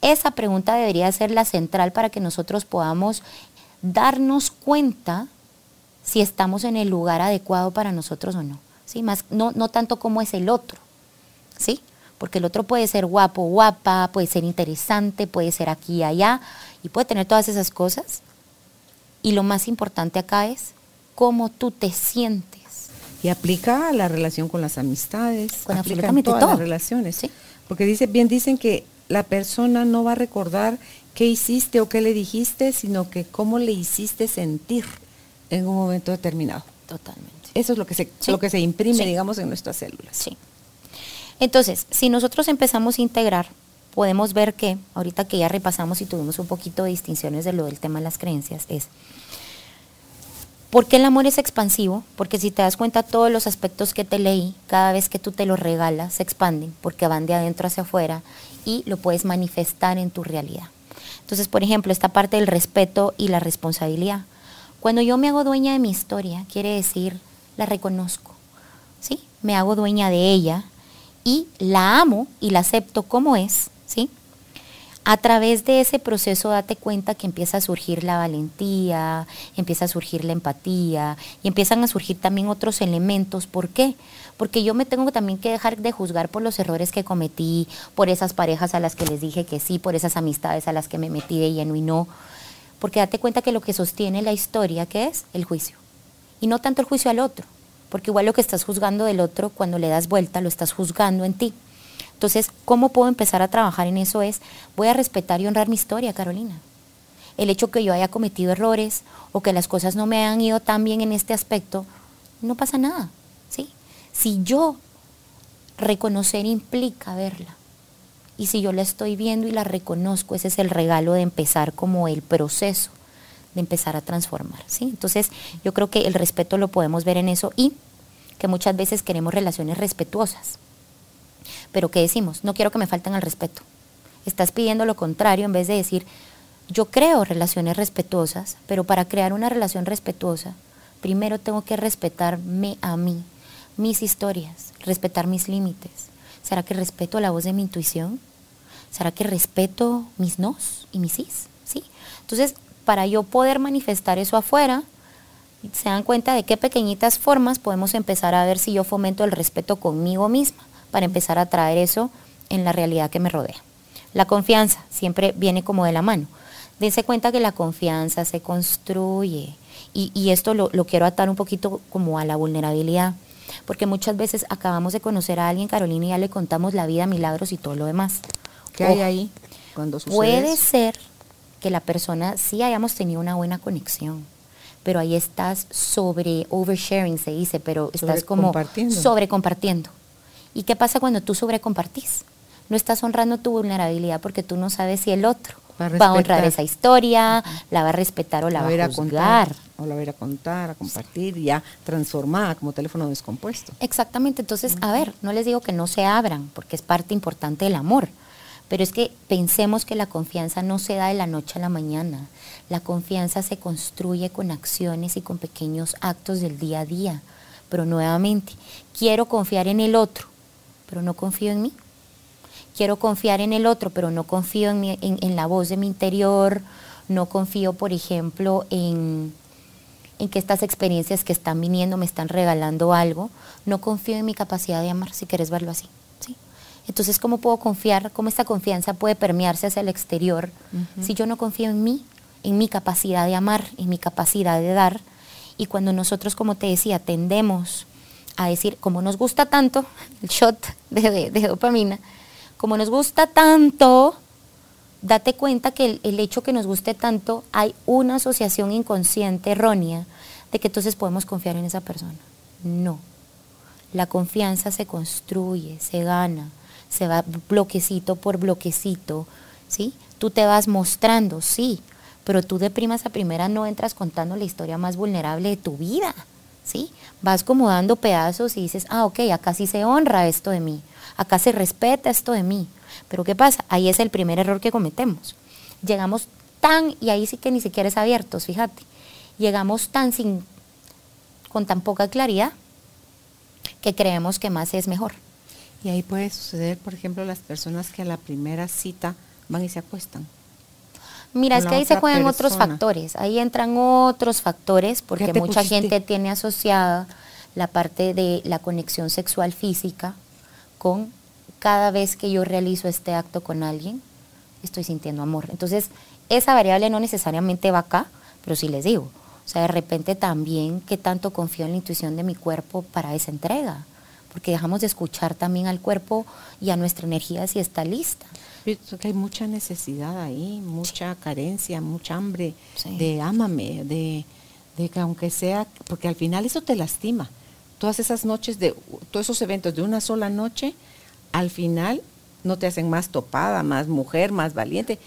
esa pregunta debería ser la central para que nosotros podamos darnos cuenta si estamos en el lugar adecuado para nosotros o no. ¿sí? Más, no, no tanto como es el otro, ¿sí? Porque el otro puede ser guapo, guapa, puede ser interesante, puede ser aquí y allá, y puede tener todas esas cosas. Y lo más importante acá es cómo tú te sientes. Y aplica a la relación con las amistades, con aplica absolutamente todas todo. las relaciones. Sí. Porque dice, bien dicen que la persona no va a recordar qué hiciste o qué le dijiste, sino que cómo le hiciste sentir en un momento determinado. Totalmente. Eso es lo que se, Sí. lo que se imprime, Sí. digamos, en nuestras células. Sí. Entonces, si nosotros empezamos a integrar, podemos ver que, ahorita que ya repasamos y tuvimos un poquito de distinciones de lo del tema de las creencias, es, ¿por qué el amor es expansivo? Porque si te das cuenta, todos los aspectos que te leí, cada vez que tú te los regalas, se expanden, porque van de adentro hacia afuera y lo puedes manifestar en tu realidad. Entonces, por ejemplo, esta parte del respeto y la responsabilidad. Cuando yo me hago dueña de mi historia, quiere decir, la reconozco, ¿sí? Me hago dueña de ella y la amo y la acepto como es, ¿sí? A través de ese proceso date cuenta que empieza a surgir la valentía, empieza a surgir la empatía y empiezan a surgir también otros elementos. ¿Por qué? Porque yo me tengo también que dejar de juzgar por los errores que cometí, por esas parejas a las que les dije que sí, por esas amistades a las que me metí de lleno y no. Porque date cuenta que lo que sostiene la historia, ¿qué es? El juicio. Y no tanto el juicio al otro, porque igual lo que estás juzgando del otro, cuando le das vuelta, lo estás juzgando en ti. Entonces, ¿cómo puedo empezar a trabajar en eso? Es, voy a respetar y honrar mi historia, Carolina. El hecho que yo haya cometido errores o que las cosas no me hayan ido tan bien en este aspecto, no pasa nada, ¿sí? Si yo reconocer implica verla, y si yo la estoy viendo y la reconozco, ese es el regalo de empezar como el proceso de empezar a transformar, ¿sí? Entonces, yo creo que el respeto lo podemos ver en eso y que muchas veces queremos relaciones respetuosas. Pero ¿qué decimos? No quiero que me falten al respeto. Estás pidiendo lo contrario en vez de decir, yo creo relaciones respetuosas, pero para crear una relación respetuosa, primero tengo que respetarme a mí, mis historias, respetar mis límites. ¿Será que respeto la voz de mi intuición? ¿Será que respeto mis nos y mis sís? ¿Sí? Entonces, para yo poder manifestar eso afuera, se dan cuenta de qué pequeñitas formas podemos empezar a ver si yo fomento el respeto conmigo misma para empezar a traer eso en la realidad que me rodea. La confianza siempre viene como de la mano. Dense cuenta que la confianza se construye y, y esto lo, lo quiero atar un poquito como a la vulnerabilidad, porque muchas veces acabamos de conocer a alguien, Carolina, y ya le contamos la vida, milagros y todo lo demás. ¿Qué hay ahí cuando Puede ser que la persona sí hayamos tenido una buena conexión, pero ahí estás sobre oversharing, se dice, pero estás como Sobrecompartiendo. sobre compartiendo. ¿Y qué pasa cuando tú sobre compartís? No estás honrando tu vulnerabilidad porque tú no sabes si el otro Va a va a, honrar esa historia, la va a respetar o la La va va a a contar, o la va a ir a contar, a compartir, ya transformada como teléfono descompuesto. Exactamente, entonces, a ver, no les digo que no se abran, porque es parte importante del amor, pero es que pensemos que la confianza no se da de la noche a la mañana. La confianza se construye con acciones y con pequeños actos del día a día. Pero nuevamente, quiero confiar en el otro, pero no confío en mí. Quiero confiar en el otro, pero no confío en, la voz de mi interior, no confío, por ejemplo, en, en que estas experiencias que están viniendo me están regalando algo, no confío en mi capacidad de amar, si quieres verlo así. Entonces, ¿cómo puedo confiar? ¿Cómo esta confianza puede permearse hacia el exterior si yo no confío en mí, en mi capacidad de amar, en mi capacidad de dar? Y cuando nosotros, como te decía, tendemos a decir, como nos gusta tanto, el shot de, de- de dopamina, como nos gusta tanto, date cuenta que el, el hecho que nos guste tanto, hay una asociación inconsciente errónea de que entonces podemos confiar en esa persona. No. La confianza se construye, se gana, se va bloquecito por bloquecito, ¿sí? Tú te vas mostrando, sí, pero tú de primas a primera no entras contando la historia más vulnerable de tu vida, ¿sí? Vas como dando pedazos y dices, ah, ok, acá sí se honra esto de mí, acá se respeta esto de mí. Pero ¿qué pasa? Ahí es el primer error que cometemos. Llegamos tan, y ahí sí que ni siquiera es abiertos, fíjate, llegamos tan sin, con tan poca claridad que creemos que más es mejor. Y ahí puede suceder, por ejemplo, las personas que a la primera cita van y se acuestan. Mira, es que ahí se juegan otros factores, ahí entran otros factores porque mucha gente tiene asociada la parte de la conexión sexual física con cada vez que yo realizo este acto con alguien, estoy sintiendo amor. Entonces, esa variable no necesariamente va acá, pero sí les digo, o sea, de repente también qué tanto confío en la intuición de mi cuerpo para esa entrega, porque dejamos de escuchar también al cuerpo y a nuestra energía si está lista. Pienso que hay mucha necesidad ahí, mucha carencia, mucha hambre de ámame, de, de que aunque sea, porque al final eso te lastima. Todas esas noches de, todos esos eventos de una sola noche, al final no te hacen más topada, más mujer, más valiente,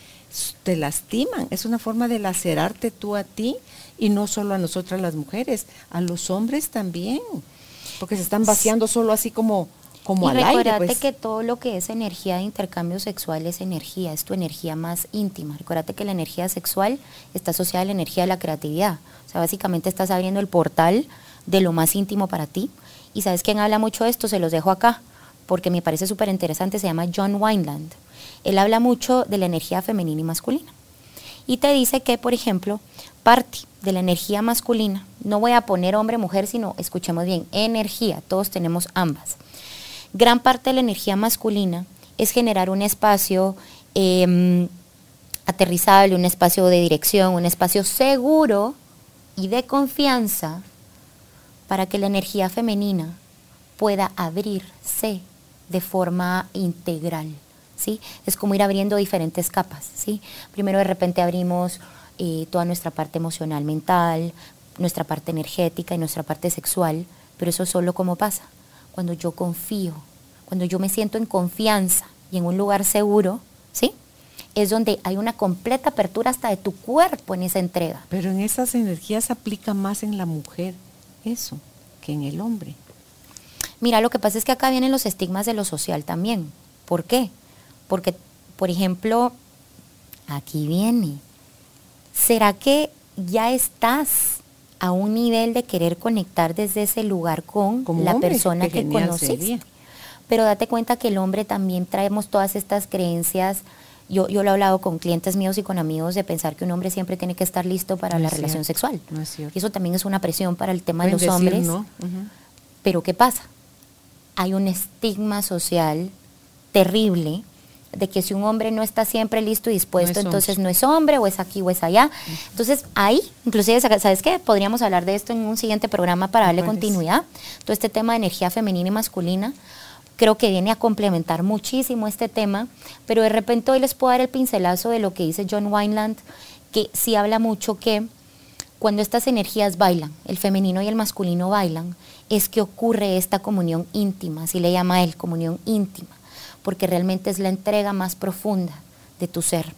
te lastiman. Es una forma de lacerarte tú a ti y no solo a nosotras las mujeres, a los hombres también, porque se están vaciando solo así como como y al pues. que todo lo que es energía de intercambio sexual es energía, es tu energía más íntima. Recuérdate que la energía sexual está asociada a la energía de la creatividad. O sea, básicamente estás abriendo el portal de lo más íntimo para ti. Y sabes quién habla mucho de esto, se los dejo acá, porque me parece súper interesante, se llama John Wineland. Él habla mucho de la energía femenina y masculina. Y te dice que, por ejemplo, parte de la energía masculina, no voy a poner hombre, mujer, sino, escuchemos bien, energía, todos tenemos ambas. Gran parte de la energía masculina es generar un espacio em, aterrizable, un espacio de dirección, un espacio seguro y de confianza para que la energía femenina pueda abrirse de forma integral. ¿sí? Es como ir abriendo diferentes capas. ¿sí? Primero de repente abrimos eh, toda nuestra parte emocional, mental, nuestra parte energética y nuestra parte sexual, pero eso solo como pasa cuando yo confío, cuando yo me siento en confianza y en un lugar seguro, ¿sí? Es donde hay una completa apertura hasta de tu cuerpo en esa entrega. Pero en esas energías aplica más en la mujer eso que en el hombre. Mira, lo que pasa es que acá vienen los estigmas de lo social también. ¿Por qué? Porque, por ejemplo, aquí viene, ¿será que ya estás a un nivel de querer conectar desde ese lugar con la persona que conociste? Pero date cuenta que el hombre también traemos todas estas creencias. Yo, yo lo he hablado con clientes míos y con amigos de pensar que un hombre siempre tiene que estar listo para la relación sexual. y eso también es una presión para el tema de los hombres. Pero ¿qué pasa? Hay un estigma social terrible de que si un hombre no está siempre listo y dispuesto, entonces no es hombre o es aquí o es allá. Entonces ahí, inclusive, ¿sabes qué? Podríamos hablar de esto en un siguiente programa para darle continuidad. Todo este tema de energía femenina y masculina creo que viene a complementar muchísimo este tema, pero de repente hoy les puedo dar el pincelazo de lo que dice John Wineland, que sí habla mucho que cuando estas energías bailan, el femenino y el masculino bailan, es que ocurre esta comunión íntima, así le llama él, comunión íntima porque realmente es la entrega más profunda de tu ser.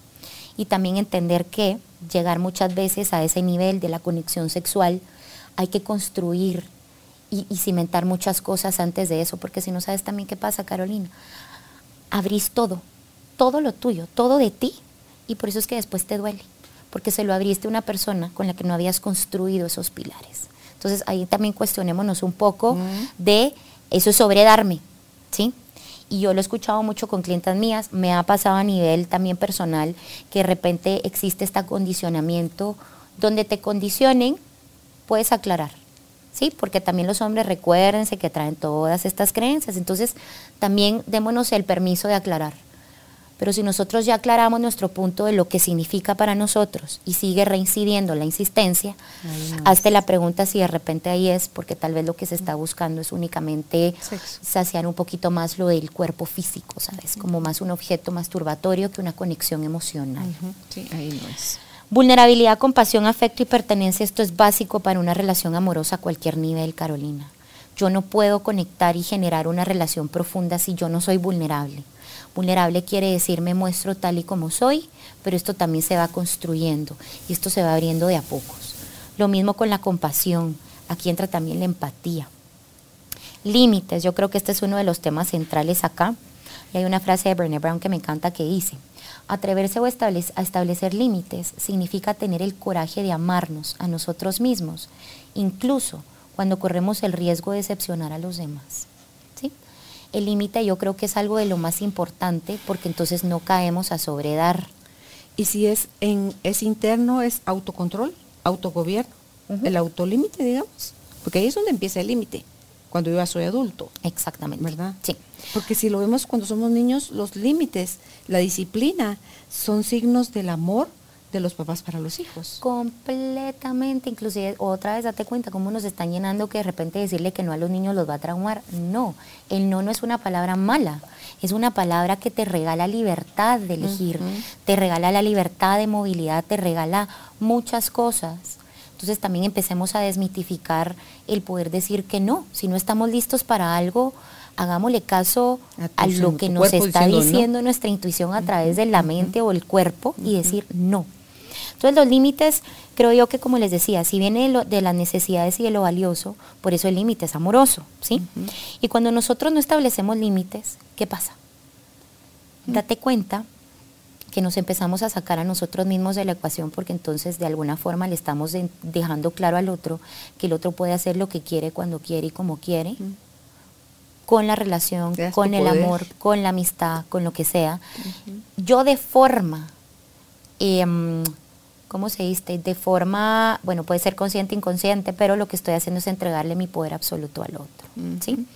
Y también entender que llegar muchas veces a ese nivel de la conexión sexual hay que construir y, cimentar muchas cosas antes de eso, porque si no sabes también qué pasa, Carolina, abrís todo, todo lo tuyo, todo de ti, y por eso es que después te duele, porque se lo abriste a una persona con la que no habías construido esos pilares. Entonces ahí también cuestionémonos un poco de eso es sobredarme, ¿sí? Y yo lo he escuchado mucho con clientas mías, me ha pasado a nivel también personal que de repente existe este acondicionamiento donde te condicionen, puedes aclarar, ¿sí? Porque también los hombres recuérdense que traen todas estas creencias, entonces también démonos el permiso de aclarar. Pero si nosotros ya aclaramos nuestro punto de lo que significa para nosotros y sigue reincidiendo la insistencia, hazte la pregunta si de repente ahí es, porque tal vez lo que se está buscando es únicamente saciar un poquito más lo del cuerpo físico, ¿sabes? Como más un objeto masturbatorio que una conexión emocional. Sí, ahí no es. Vulnerabilidad, compasión, afecto y pertenencia, esto es básico para una relación amorosa a cualquier nivel, Carolina. Yo no puedo conectar y generar una relación profunda si yo no soy vulnerable. Vulnerable quiere decir me muestro tal y como soy, pero esto también se va construyendo y esto se va abriendo de a pocos. Lo mismo con la compasión. aquí entra también la empatía. Límites, yo creo que este es uno de los temas centrales acá. Y hay una frase de Brené Brown que me encanta que dice, atreverse o a establecer límites significa tener el coraje de amarnos a nosotros mismos, incluso cuando corremos el riesgo de decepcionar a los demás. El límite yo creo que es algo de lo más importante porque entonces no caemos a sobredar. Y si es, en, es interno, es autocontrol, autogobierno, el autolímite, digamos, porque ahí es donde empieza el límite cuando yo ya soy adulto. Exactamente. ¿Verdad? Sí. Porque si lo vemos cuando somos niños, los límites, la disciplina, son signos del amor de los papás para los hijos. Completamente, inclusive otra vez date cuenta cómo nos están llenando que de repente decirle que no a los niños los va a traumar. No, el no no es una palabra mala, es una palabra que te regala libertad de elegir, te regala la libertad de movilidad, te regala muchas cosas. Entonces también empecemos a desmitificar el poder decir que no, si no estamos listos para algo, hagámosle caso a, lo que nos está diciendo, nuestra intuición a través de la mente o el cuerpo y decir no. Entonces los límites, creo yo que como les decía, si viene de, las necesidades y de lo valioso, por eso el límite es amoroso, ¿sí? Y cuando nosotros no establecemos límites, ¿qué pasa? Date cuenta que nos empezamos a sacar a nosotros mismos de la ecuación porque entonces de alguna forma le estamos dejando claro al otro que el otro puede hacer lo que quiere cuando quiere y como quiere, con la relación, con el amor, con la amistad, con lo que sea. Yo de forma, em, ¿cómo se dice? De forma, bueno, puede ser consciente, inconsciente, pero lo que estoy haciendo es entregarle mi poder absoluto al otro. ¿sí?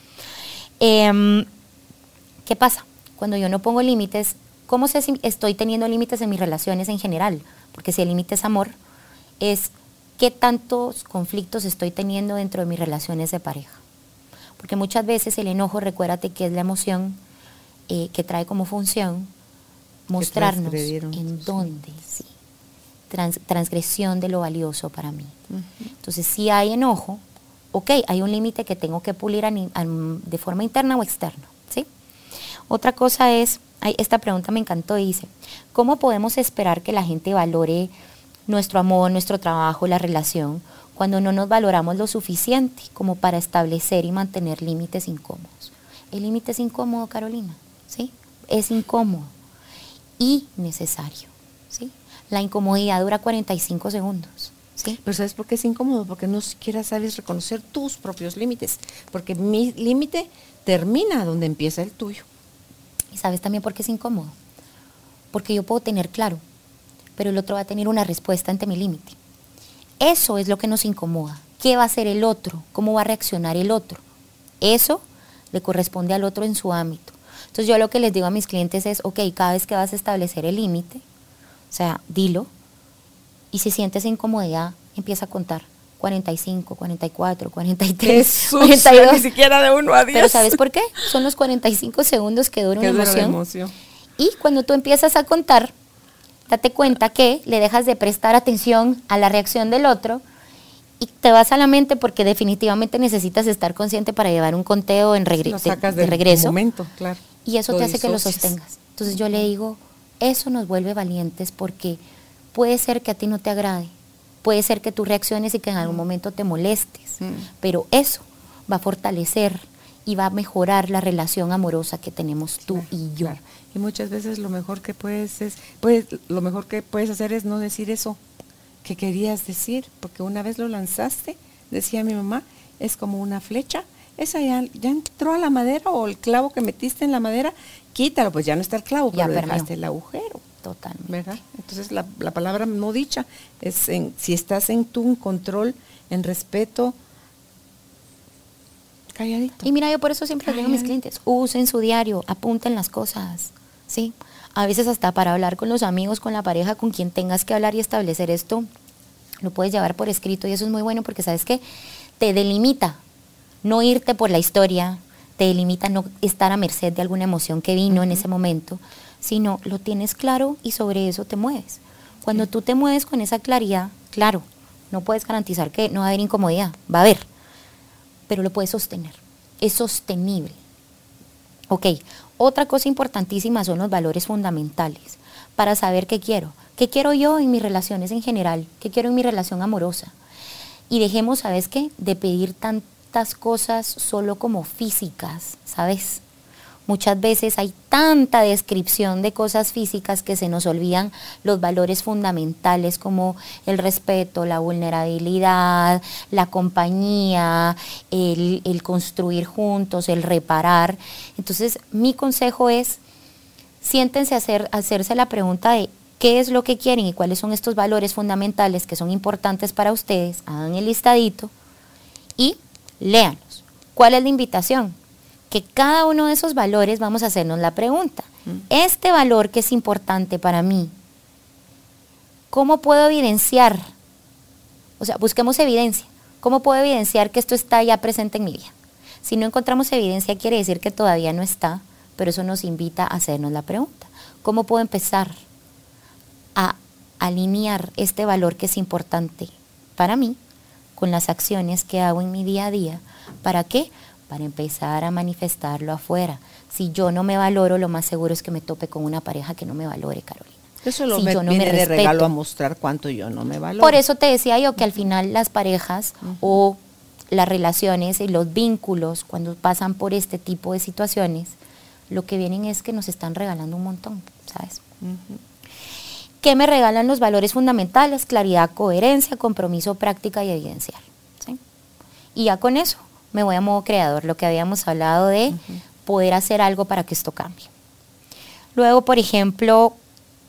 Em, ¿Qué pasa? Cuando yo no pongo límites, ¿Cómo sé si estoy teniendo límites en mis relaciones en general? Porque si el límite es amor, es qué tantos conflictos estoy teniendo dentro de mis relaciones de pareja. Porque muchas veces el enojo, recuérdate que es la emoción eh, que trae como función mostrarnos en dónde, sí. Transgresión de lo valioso para mí. Entonces, si hay enojo, ok, hay un límite que tengo que pulir de forma interna o externa. ¿sí? Otra cosa es esta pregunta me encantó, dice, ¿cómo podemos esperar que la gente valore nuestro amor, nuestro trabajo, la relación, cuando no nos valoramos lo suficiente como para establecer y mantener límites incómodos? El límite es incómodo, Carolina, ¿sí? Es incómodo y necesario, ¿sí? La incomodidad dura 45 segundos. ¿Sí? Pero ¿sabes por qué es incómodo? Porque no siquiera sabes reconocer tus propios límites, porque mi límite termina donde empieza el tuyo. ¿Y sabes también por qué es incómodo? Porque yo puedo tener claro, pero el otro va a tener una respuesta ante mi límite. Eso es lo que nos incomoda. ¿Qué va a hacer el otro? ¿Cómo va a reaccionar el otro? Eso le corresponde al otro en su ámbito. Entonces yo lo que les digo a mis clientes es, ok, cada vez que vas a establecer el límite, o sea, dilo, y si sientes incomodidad, empieza a contar. 45, 44, 43, 42. Ni siquiera de 1 a 10. Pero ¿sabes por qué? Son los 45 segundos que dura una emoción. Y cuando tú empiezas a contar, date cuenta que le dejas de prestar atención a la reacción del otro y te vas a la mente porque definitivamente necesitas estar consciente para llevar un conteo en de, regreso. Momento, claro. Y eso te hace que lo sostengas. Entonces yo le digo, eso nos vuelve valientes porque puede ser que a ti no te agrade, Puede ser que tú reacciones y que en algún mm. momento te molestes, mm. pero eso va a fortalecer y va a mejorar la relación amorosa que tenemos tú y yo. Y muchas veces lo mejor que puedes es, pues, lo mejor que puedes hacer es no decir eso que querías decir, porque una vez lo lanzaste, decía mi mamá, es como una flecha, esa ya, ya entró a la madera o el clavo que metiste en la madera, quítalo, pues ya no está el clavo, ya pero dejaste el agujero. Totalmente. ¿Verdad? Entonces la, palabra no dicha es en, si estás en tu control, en respeto, calladito. Y mira, yo por eso siempre digo a mis clientes, usen su diario, apunten las cosas, ¿sí? A veces hasta para hablar con los amigos, con la pareja, con quien tengas que hablar y establecer esto, lo puedes llevar por escrito y eso es muy bueno porque sabes que te delimita no irte por la historia, te delimita no estar a merced de alguna emoción que vino en ese momento, sino lo tienes claro y sobre eso te mueves. Cuando tú te mueves con esa claridad, claro, no puedes garantizar que no va a haber incomodidad, va a haber, pero lo puedes sostener, es sostenible. Ok, otra cosa importantísima son los valores fundamentales para saber qué quiero. ¿Qué quiero yo en mis relaciones en general? ¿Qué quiero en mi relación amorosa? Y dejemos, ¿sabes qué? De pedir tantas cosas solo como físicas, ¿sabes? Muchas veces hay tanta descripción de cosas físicas que se nos olvidan los valores fundamentales como el respeto, la vulnerabilidad, la compañía, el, construir juntos, el reparar. Entonces, mi consejo es, siéntense a hacer, hacerse la pregunta de qué es lo que quieren y cuáles son estos valores fundamentales que son importantes para ustedes, hagan el listadito y léanlos. ¿Cuál es la invitación? que cada uno de esos valores vamos a hacernos la pregunta. Este valor que es importante para mí, ¿cómo puedo evidenciar? O sea, busquemos evidencia. ¿Cómo puedo evidenciar que esto está ya presente en mi vida? Si no encontramos evidencia, quiere decir que todavía no está, pero eso nos invita a hacernos la pregunta. ¿Cómo puedo empezar a alinear este valor que es importante para mí con las acciones que hago en mi día a día? ¿Para qué? para empezar a manifestarlo afuera. Si yo no me valoro, lo más seguro es que me tope con una pareja que no me valore, Carolina. Eso lo me, viene de regalo a mostrar cuánto yo no me valoro. Por eso te decía yo que al final las parejas o las relaciones y los vínculos, cuando pasan por este tipo de situaciones, lo que vienen es que nos están regalando un montón, ¿sabes? ¿Qué me regalan los valores fundamentales? Claridad, coherencia, compromiso, práctica y evidenciar. Y ya con eso, me voy a modo creador, lo que habíamos hablado de poder hacer algo para que esto cambie. Luego, por ejemplo,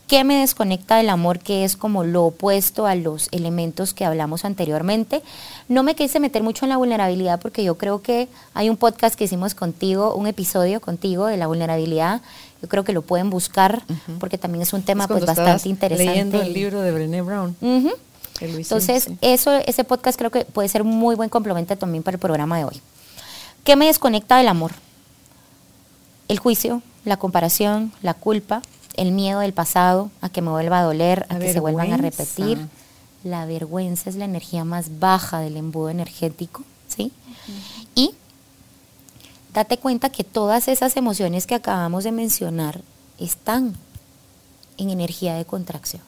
¿qué me desconecta del amor? Que es como lo opuesto a los elementos que hablamos anteriormente. No me quise meter mucho en la vulnerabilidad porque yo creo que hay un podcast que hicimos contigo, un episodio contigo de la vulnerabilidad. Yo creo que lo pueden buscar porque también es un tema pues bastante interesante. Leyendo el libro de Brené Brown. Entonces, eso, ese podcast creo que puede ser muy buen complemento también para el programa de hoy. ¿Qué me desconecta del amor? El juicio, la comparación, la culpa, el miedo del pasado, a que me vuelva a doler, a que se vuelvan a repetir. La vergüenza es la energía más baja del embudo energético, ¿sí? Date cuenta que todas esas emociones que acabamos de mencionar están en energía de contracción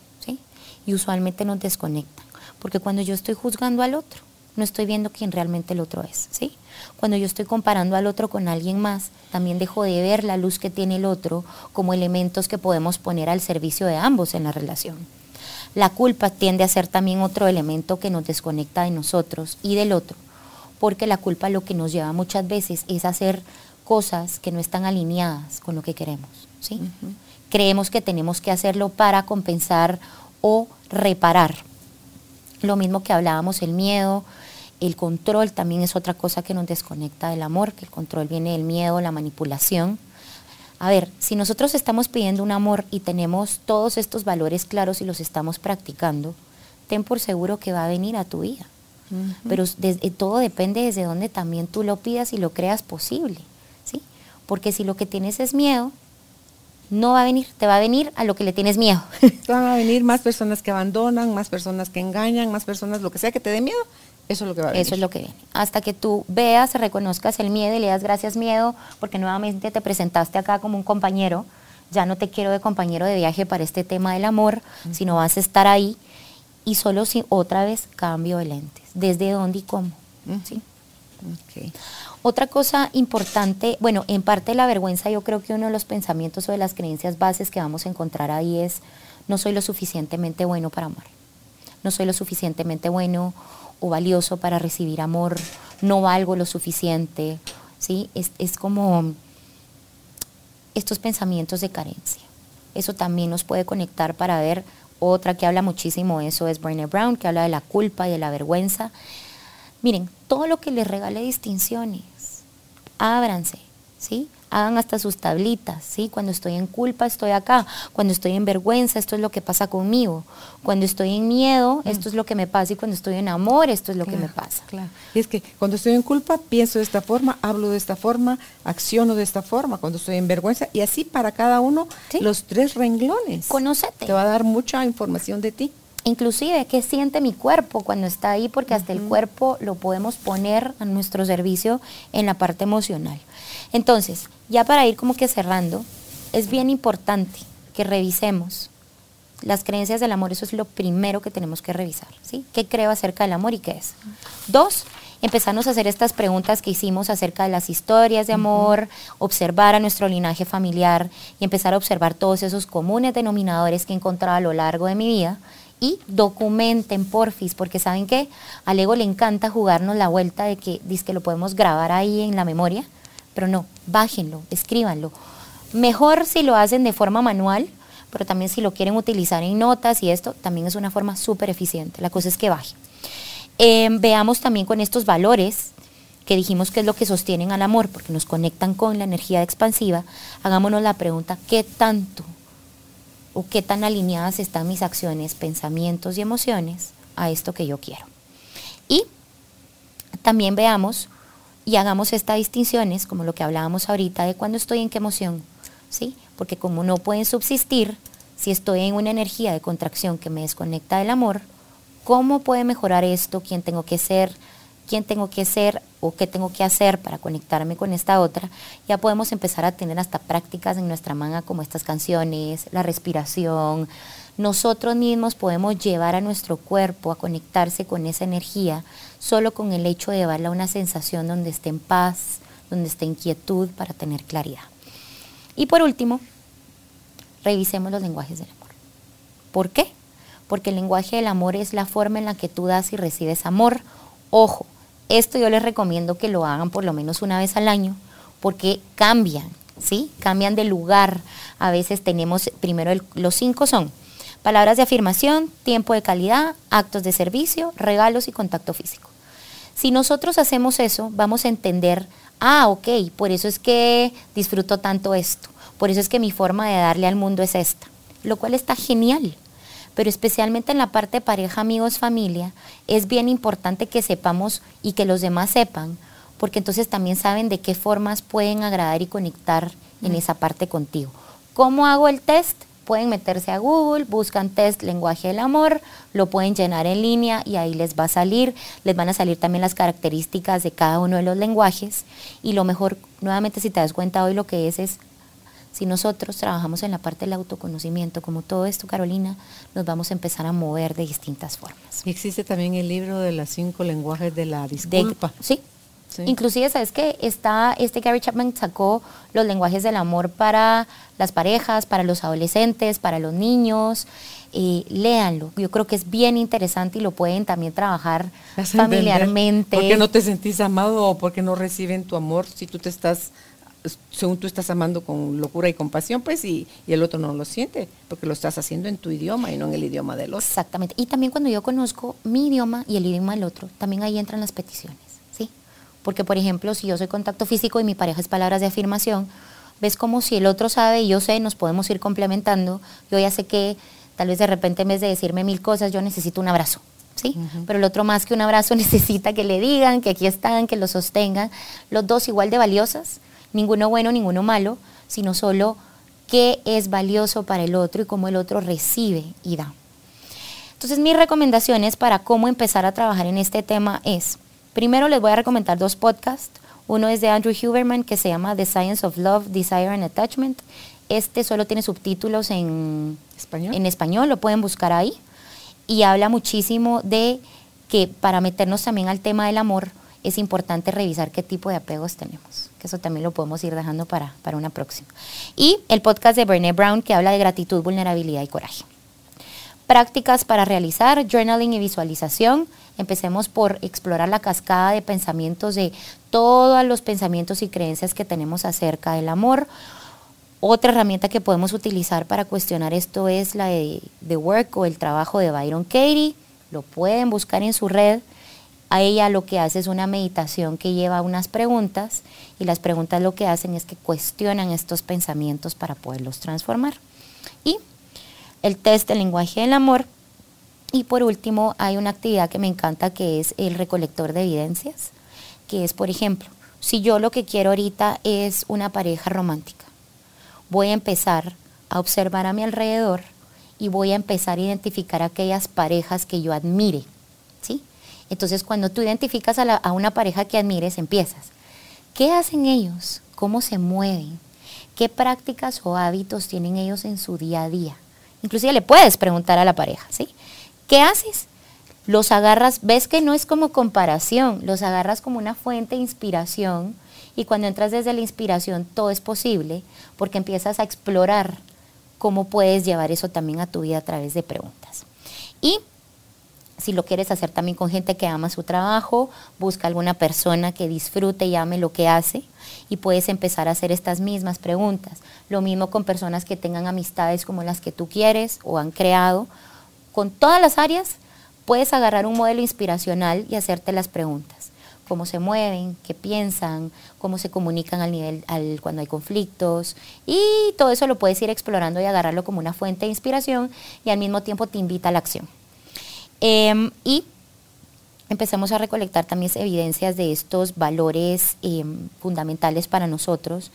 y usualmente nos desconectan. Porque cuando yo estoy juzgando al otro, no estoy viendo quién realmente el otro es, ¿sí? Cuando yo estoy comparando al otro con alguien más, también dejo de ver la luz que tiene el otro como elementos que podemos poner al servicio de ambos en la relación. La culpa tiende a ser también otro elemento que nos desconecta de nosotros y del otro, porque la culpa lo que nos lleva muchas veces es hacer cosas que no están alineadas con lo que queremos, ¿sí? Creemos que tenemos que hacerlo para compensar o reparar. Lo mismo que hablábamos, el miedo, el control también es otra cosa que nos desconecta del amor, que el control viene del miedo, la manipulación. A ver, si nosotros estamos pidiendo un amor y tenemos todos estos valores claros y los estamos practicando, ten por seguro que va a venir a tu vida. Pero todo depende desde donde también tú lo pidas y lo creas posible, ¿sí? Porque si lo que tienes es miedo, no va a venir, te va a venir a lo que le tienes miedo. Van a venir más personas que abandonan, más personas que engañan, más personas, lo que sea que te dé miedo, eso es lo que va a venir. Eso es lo que viene. Hasta que tú veas, reconozcas el miedo y le das gracias miedo, porque nuevamente te presentaste acá como un compañero, ya no te quiero de compañero de viaje para este tema del amor, sino vas a estar ahí y solo si otra vez cambio de lentes. ¿Desde dónde y cómo? ¿Sí? Okay. Otra cosa importante, bueno, en parte de la vergüenza yo creo que uno de los pensamientos o de las creencias bases que vamos a encontrar ahí es no soy lo suficientemente bueno para amar, no soy lo suficientemente bueno o valioso para recibir amor, no valgo lo suficiente, ¿sí? Es, es como estos pensamientos de carencia. Eso también nos puede conectar para ver otra que habla muchísimo eso es Brené Brown, que habla de la culpa y de la vergüenza. Miren, todo lo que les regale distinciones, ábranse, ¿sí? Hagan hasta sus tablitas, ¿sí? Cuando estoy en culpa, estoy acá. Cuando estoy en vergüenza, esto es lo que pasa conmigo. Cuando estoy en miedo, mm. esto es lo que me pasa. Y cuando estoy en amor, esto es lo que me pasa. Claro. Y es que cuando estoy en culpa, pienso de esta forma, hablo de esta forma, acciono de esta forma. Cuando estoy en vergüenza, y así para cada uno, los tres renglones. Conócete. Te va a dar mucha información de ti. Inclusive, ¿qué siente mi cuerpo cuando está ahí? Porque hasta el cuerpo lo podemos poner a nuestro servicio en la parte emocional. Entonces, ya para ir como que cerrando, es bien importante que revisemos las creencias del amor, eso es lo primero que tenemos que revisar, ¿sí? ¿Qué creo acerca del amor y qué es? Dos, empezarnos a hacer estas preguntas que hicimos acerca de las historias de amor, observar a nuestro linaje familiar y empezar a observar todos esos comunes denominadores que he encontrado a lo largo de mi vida y documenten porfis, porque saben que al ego le encanta jugarnos la vuelta de que dice que lo podemos grabar ahí en la memoria, pero no, bájenlo, escríbanlo. Mejor si lo hacen de forma manual, pero también si lo quieren utilizar en notas y esto, también es una forma súper eficiente. La cosa es que baje. Em, veamos también con estos valores que dijimos que es lo que sostienen al amor, porque nos conectan con la energía expansiva, hagámonos la pregunta, ¿qué tanto o qué tan alineadas están mis acciones, pensamientos y emociones a esto que yo quiero? Y también veamos y hagamos estas distinciones, como lo que hablábamos ahorita, de cuando estoy en qué emoción, ¿sí? Porque como no pueden subsistir, si estoy en una energía de contracción que me desconecta del amor, ¿cómo puede mejorar esto? ¿Quién tengo que ser? ¿Quién tengo que ser o qué tengo que hacer para conectarme con esta otra? Ya podemos empezar a tener hasta prácticas en nuestra manga como estas canciones, la respiración. Nosotros mismos podemos llevar a nuestro cuerpo a conectarse con esa energía solo con el hecho de llevarla a una sensación donde esté en paz, donde esté en quietud para tener claridad. Y por último, revisemos los lenguajes del amor. ¿Por qué? Porque el lenguaje del amor es la forma en la que tú das y recibes amor. Ojo, esto yo les recomiendo que lo hagan por lo menos una vez al año, porque cambian, ¿sí? Cambian de lugar. A veces tenemos, primero los cinco son palabras de afirmación, tiempo de calidad, actos de servicio, regalos y contacto físico. Si nosotros hacemos eso, vamos a entender, ah, ok, por eso es que disfruto tanto esto. Por eso es que mi forma de darle al mundo es esta, lo cual está genial. Pero especialmente en la parte pareja, amigos, familia, es bien importante que sepamos y que los demás sepan, porque entonces también saben de qué formas pueden agradar y conectar en esa parte contigo. ¿Cómo hago el test? Pueden meterse a Google, buscan test lenguaje del amor, lo pueden llenar en línea y ahí les va a salir, les van a salir también las características de cada uno de los lenguajes y lo mejor, nuevamente si te das cuenta hoy lo que es es si nosotros trabajamos en la parte del autoconocimiento, como todo esto, Carolina, nos vamos a empezar a mover de distintas formas. Y existe también el libro de los cinco lenguajes de la disculpa. sí. Inclusive, ¿sabes qué? Está, este Gary Chapman sacó los lenguajes del amor para las parejas, para los adolescentes, para los niños. y léanlo. Yo creo que es bien interesante y lo pueden también trabajar familiarmente. ¿Por qué no te sentís amado o por qué no reciben tu amor si tú te estás según tú estás amando con locura y compasión, pues, y, el otro no lo siente, porque lo estás haciendo en tu idioma y no en el idioma del otro. Exactamente. Y también cuando yo conozco mi idioma y el idioma del otro, también ahí entran las peticiones, ¿sí? Porque, por ejemplo, si yo soy contacto físico y mi pareja es palabras de afirmación, ves como si el otro sabe y yo sé, nos podemos ir complementando. Yo ya sé que tal vez de repente en vez de decirme mil cosas, yo necesito un abrazo. ¿Sí? Pero el otro más que un abrazo necesita que le digan, que aquí están, que lo sostengan. Los dos igual de valiosas, ninguno bueno, ninguno malo, sino solo qué es valioso para el otro y cómo el otro recibe y da. Entonces mis recomendaciones para cómo empezar a trabajar en este tema es, primero les voy a recomendar dos podcasts. Uno es de Andrew Huberman que se llama The Science of Love, Desire and Attachment. Este solo tiene subtítulos en español, en español lo pueden buscar ahí. Y habla muchísimo de que para meternos también al tema del amor, es importante revisar qué tipo de apegos tenemos, que eso también lo podemos ir dejando para, para una próxima. Y el podcast de Brené Brown que habla de gratitud, vulnerabilidad y coraje. Prácticas para realizar, journaling y visualización. Empecemos por explorar la cascada de pensamientos de todos los pensamientos y creencias que tenemos acerca del amor. Otra herramienta que podemos utilizar para cuestionar esto es la de The Work o el trabajo de Byron Katie. Lo pueden buscar en su red a ella lo que hace es una meditación que lleva unas preguntas y las preguntas lo que hacen es que cuestionan estos pensamientos para poderlos transformar. Y el test del lenguaje del amor. Y por último, hay una actividad que me encanta que es el recolector de evidencias, que es, por ejemplo, si yo lo que quiero ahorita es una pareja romántica, voy a empezar a observar a mi alrededor y voy a empezar a identificar aquellas parejas que yo admire, ¿sí? Entonces, cuando tú identificas a, una pareja que admires, empiezas. ¿Qué hacen ellos? ¿Cómo se mueven? ¿Qué prácticas o hábitos tienen ellos en su día a día? Inclusive le puedes preguntar a la pareja, ¿sí? ¿Qué haces? Los agarras, ves que no es como comparación, los agarras como una fuente de inspiración y cuando entras desde la inspiración todo es posible porque empiezas a explorar cómo puedes llevar eso también a tu vida a través de preguntas. Y si lo quieres hacer también con gente que ama su trabajo, busca alguna persona que disfrute y ame lo que hace y puedes empezar a hacer estas mismas preguntas. Lo mismo con personas que tengan amistades como las que tú quieres o han creado. Con todas las áreas puedes agarrar un modelo inspiracional y hacerte las preguntas. Cómo se mueven, qué piensan, cómo se comunican al nivel al, cuando hay conflictos y todo eso lo puedes ir explorando y agarrarlo como una fuente de inspiración y al mismo tiempo te invita a la acción. Em, y empezamos a recolectar también evidencias de estos valores em, fundamentales para nosotros.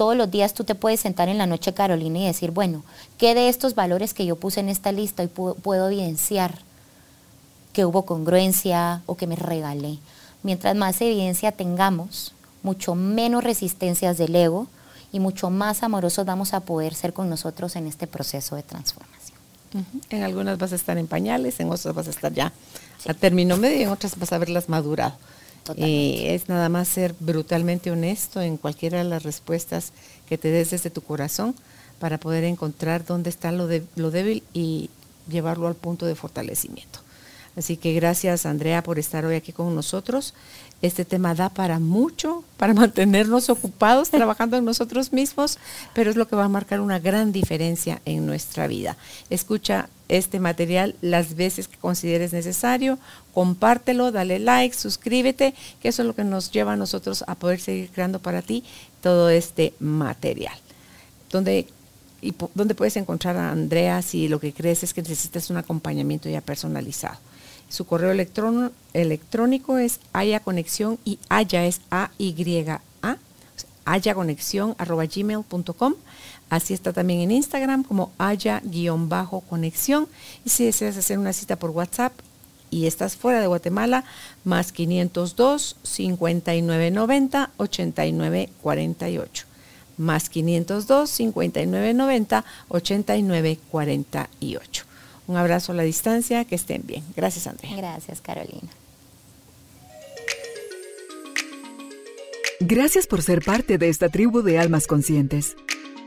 Todos los días tú te puedes sentar en la noche, Carolina, y decir, bueno, ¿qué de estos valores que yo puse en esta lista y puedo, evidenciar que hubo congruencia o que me regalé? Mientras más evidencia tengamos, mucho menos resistencias del ego y mucho más amorosos vamos a poder ser con nosotros en este proceso de transformación. En algunas vas a estar en pañales, en otras vas a estar ya a término medio y en otras vas a verlas madurado. Eh, es nada más ser brutalmente honesto en cualquiera de las respuestas que te des desde tu corazón para poder encontrar dónde está lo, de, lo débil y llevarlo al punto de fortalecimiento. Así que gracias Andrea por estar hoy aquí con nosotros. Este tema da para mucho, para mantenernos ocupados trabajando en nosotros mismos, pero es lo que va a marcar una gran diferencia en nuestra vida. Escucha este material las veces que consideres necesario, compártelo, dale like, suscríbete, que eso es lo que nos lleva a nosotros a poder seguir creando para ti todo este material. Donde y dónde puedes encontrar a Andrea si lo que crees es que necesitas un acompañamiento ya personalizado. Su correo electrónico es haya conexión y haya es A Y A, haya arroba gmail.com. Así está también en Instagram como haya-conexión. Y si deseas hacer una cita por WhatsApp y estás fuera de Guatemala, más 502 5990 8948. Más 502 5990 8948. Un abrazo a la distancia, que estén bien. Gracias, Andrea. Gracias, Carolina. Gracias por ser parte de esta tribu de almas conscientes.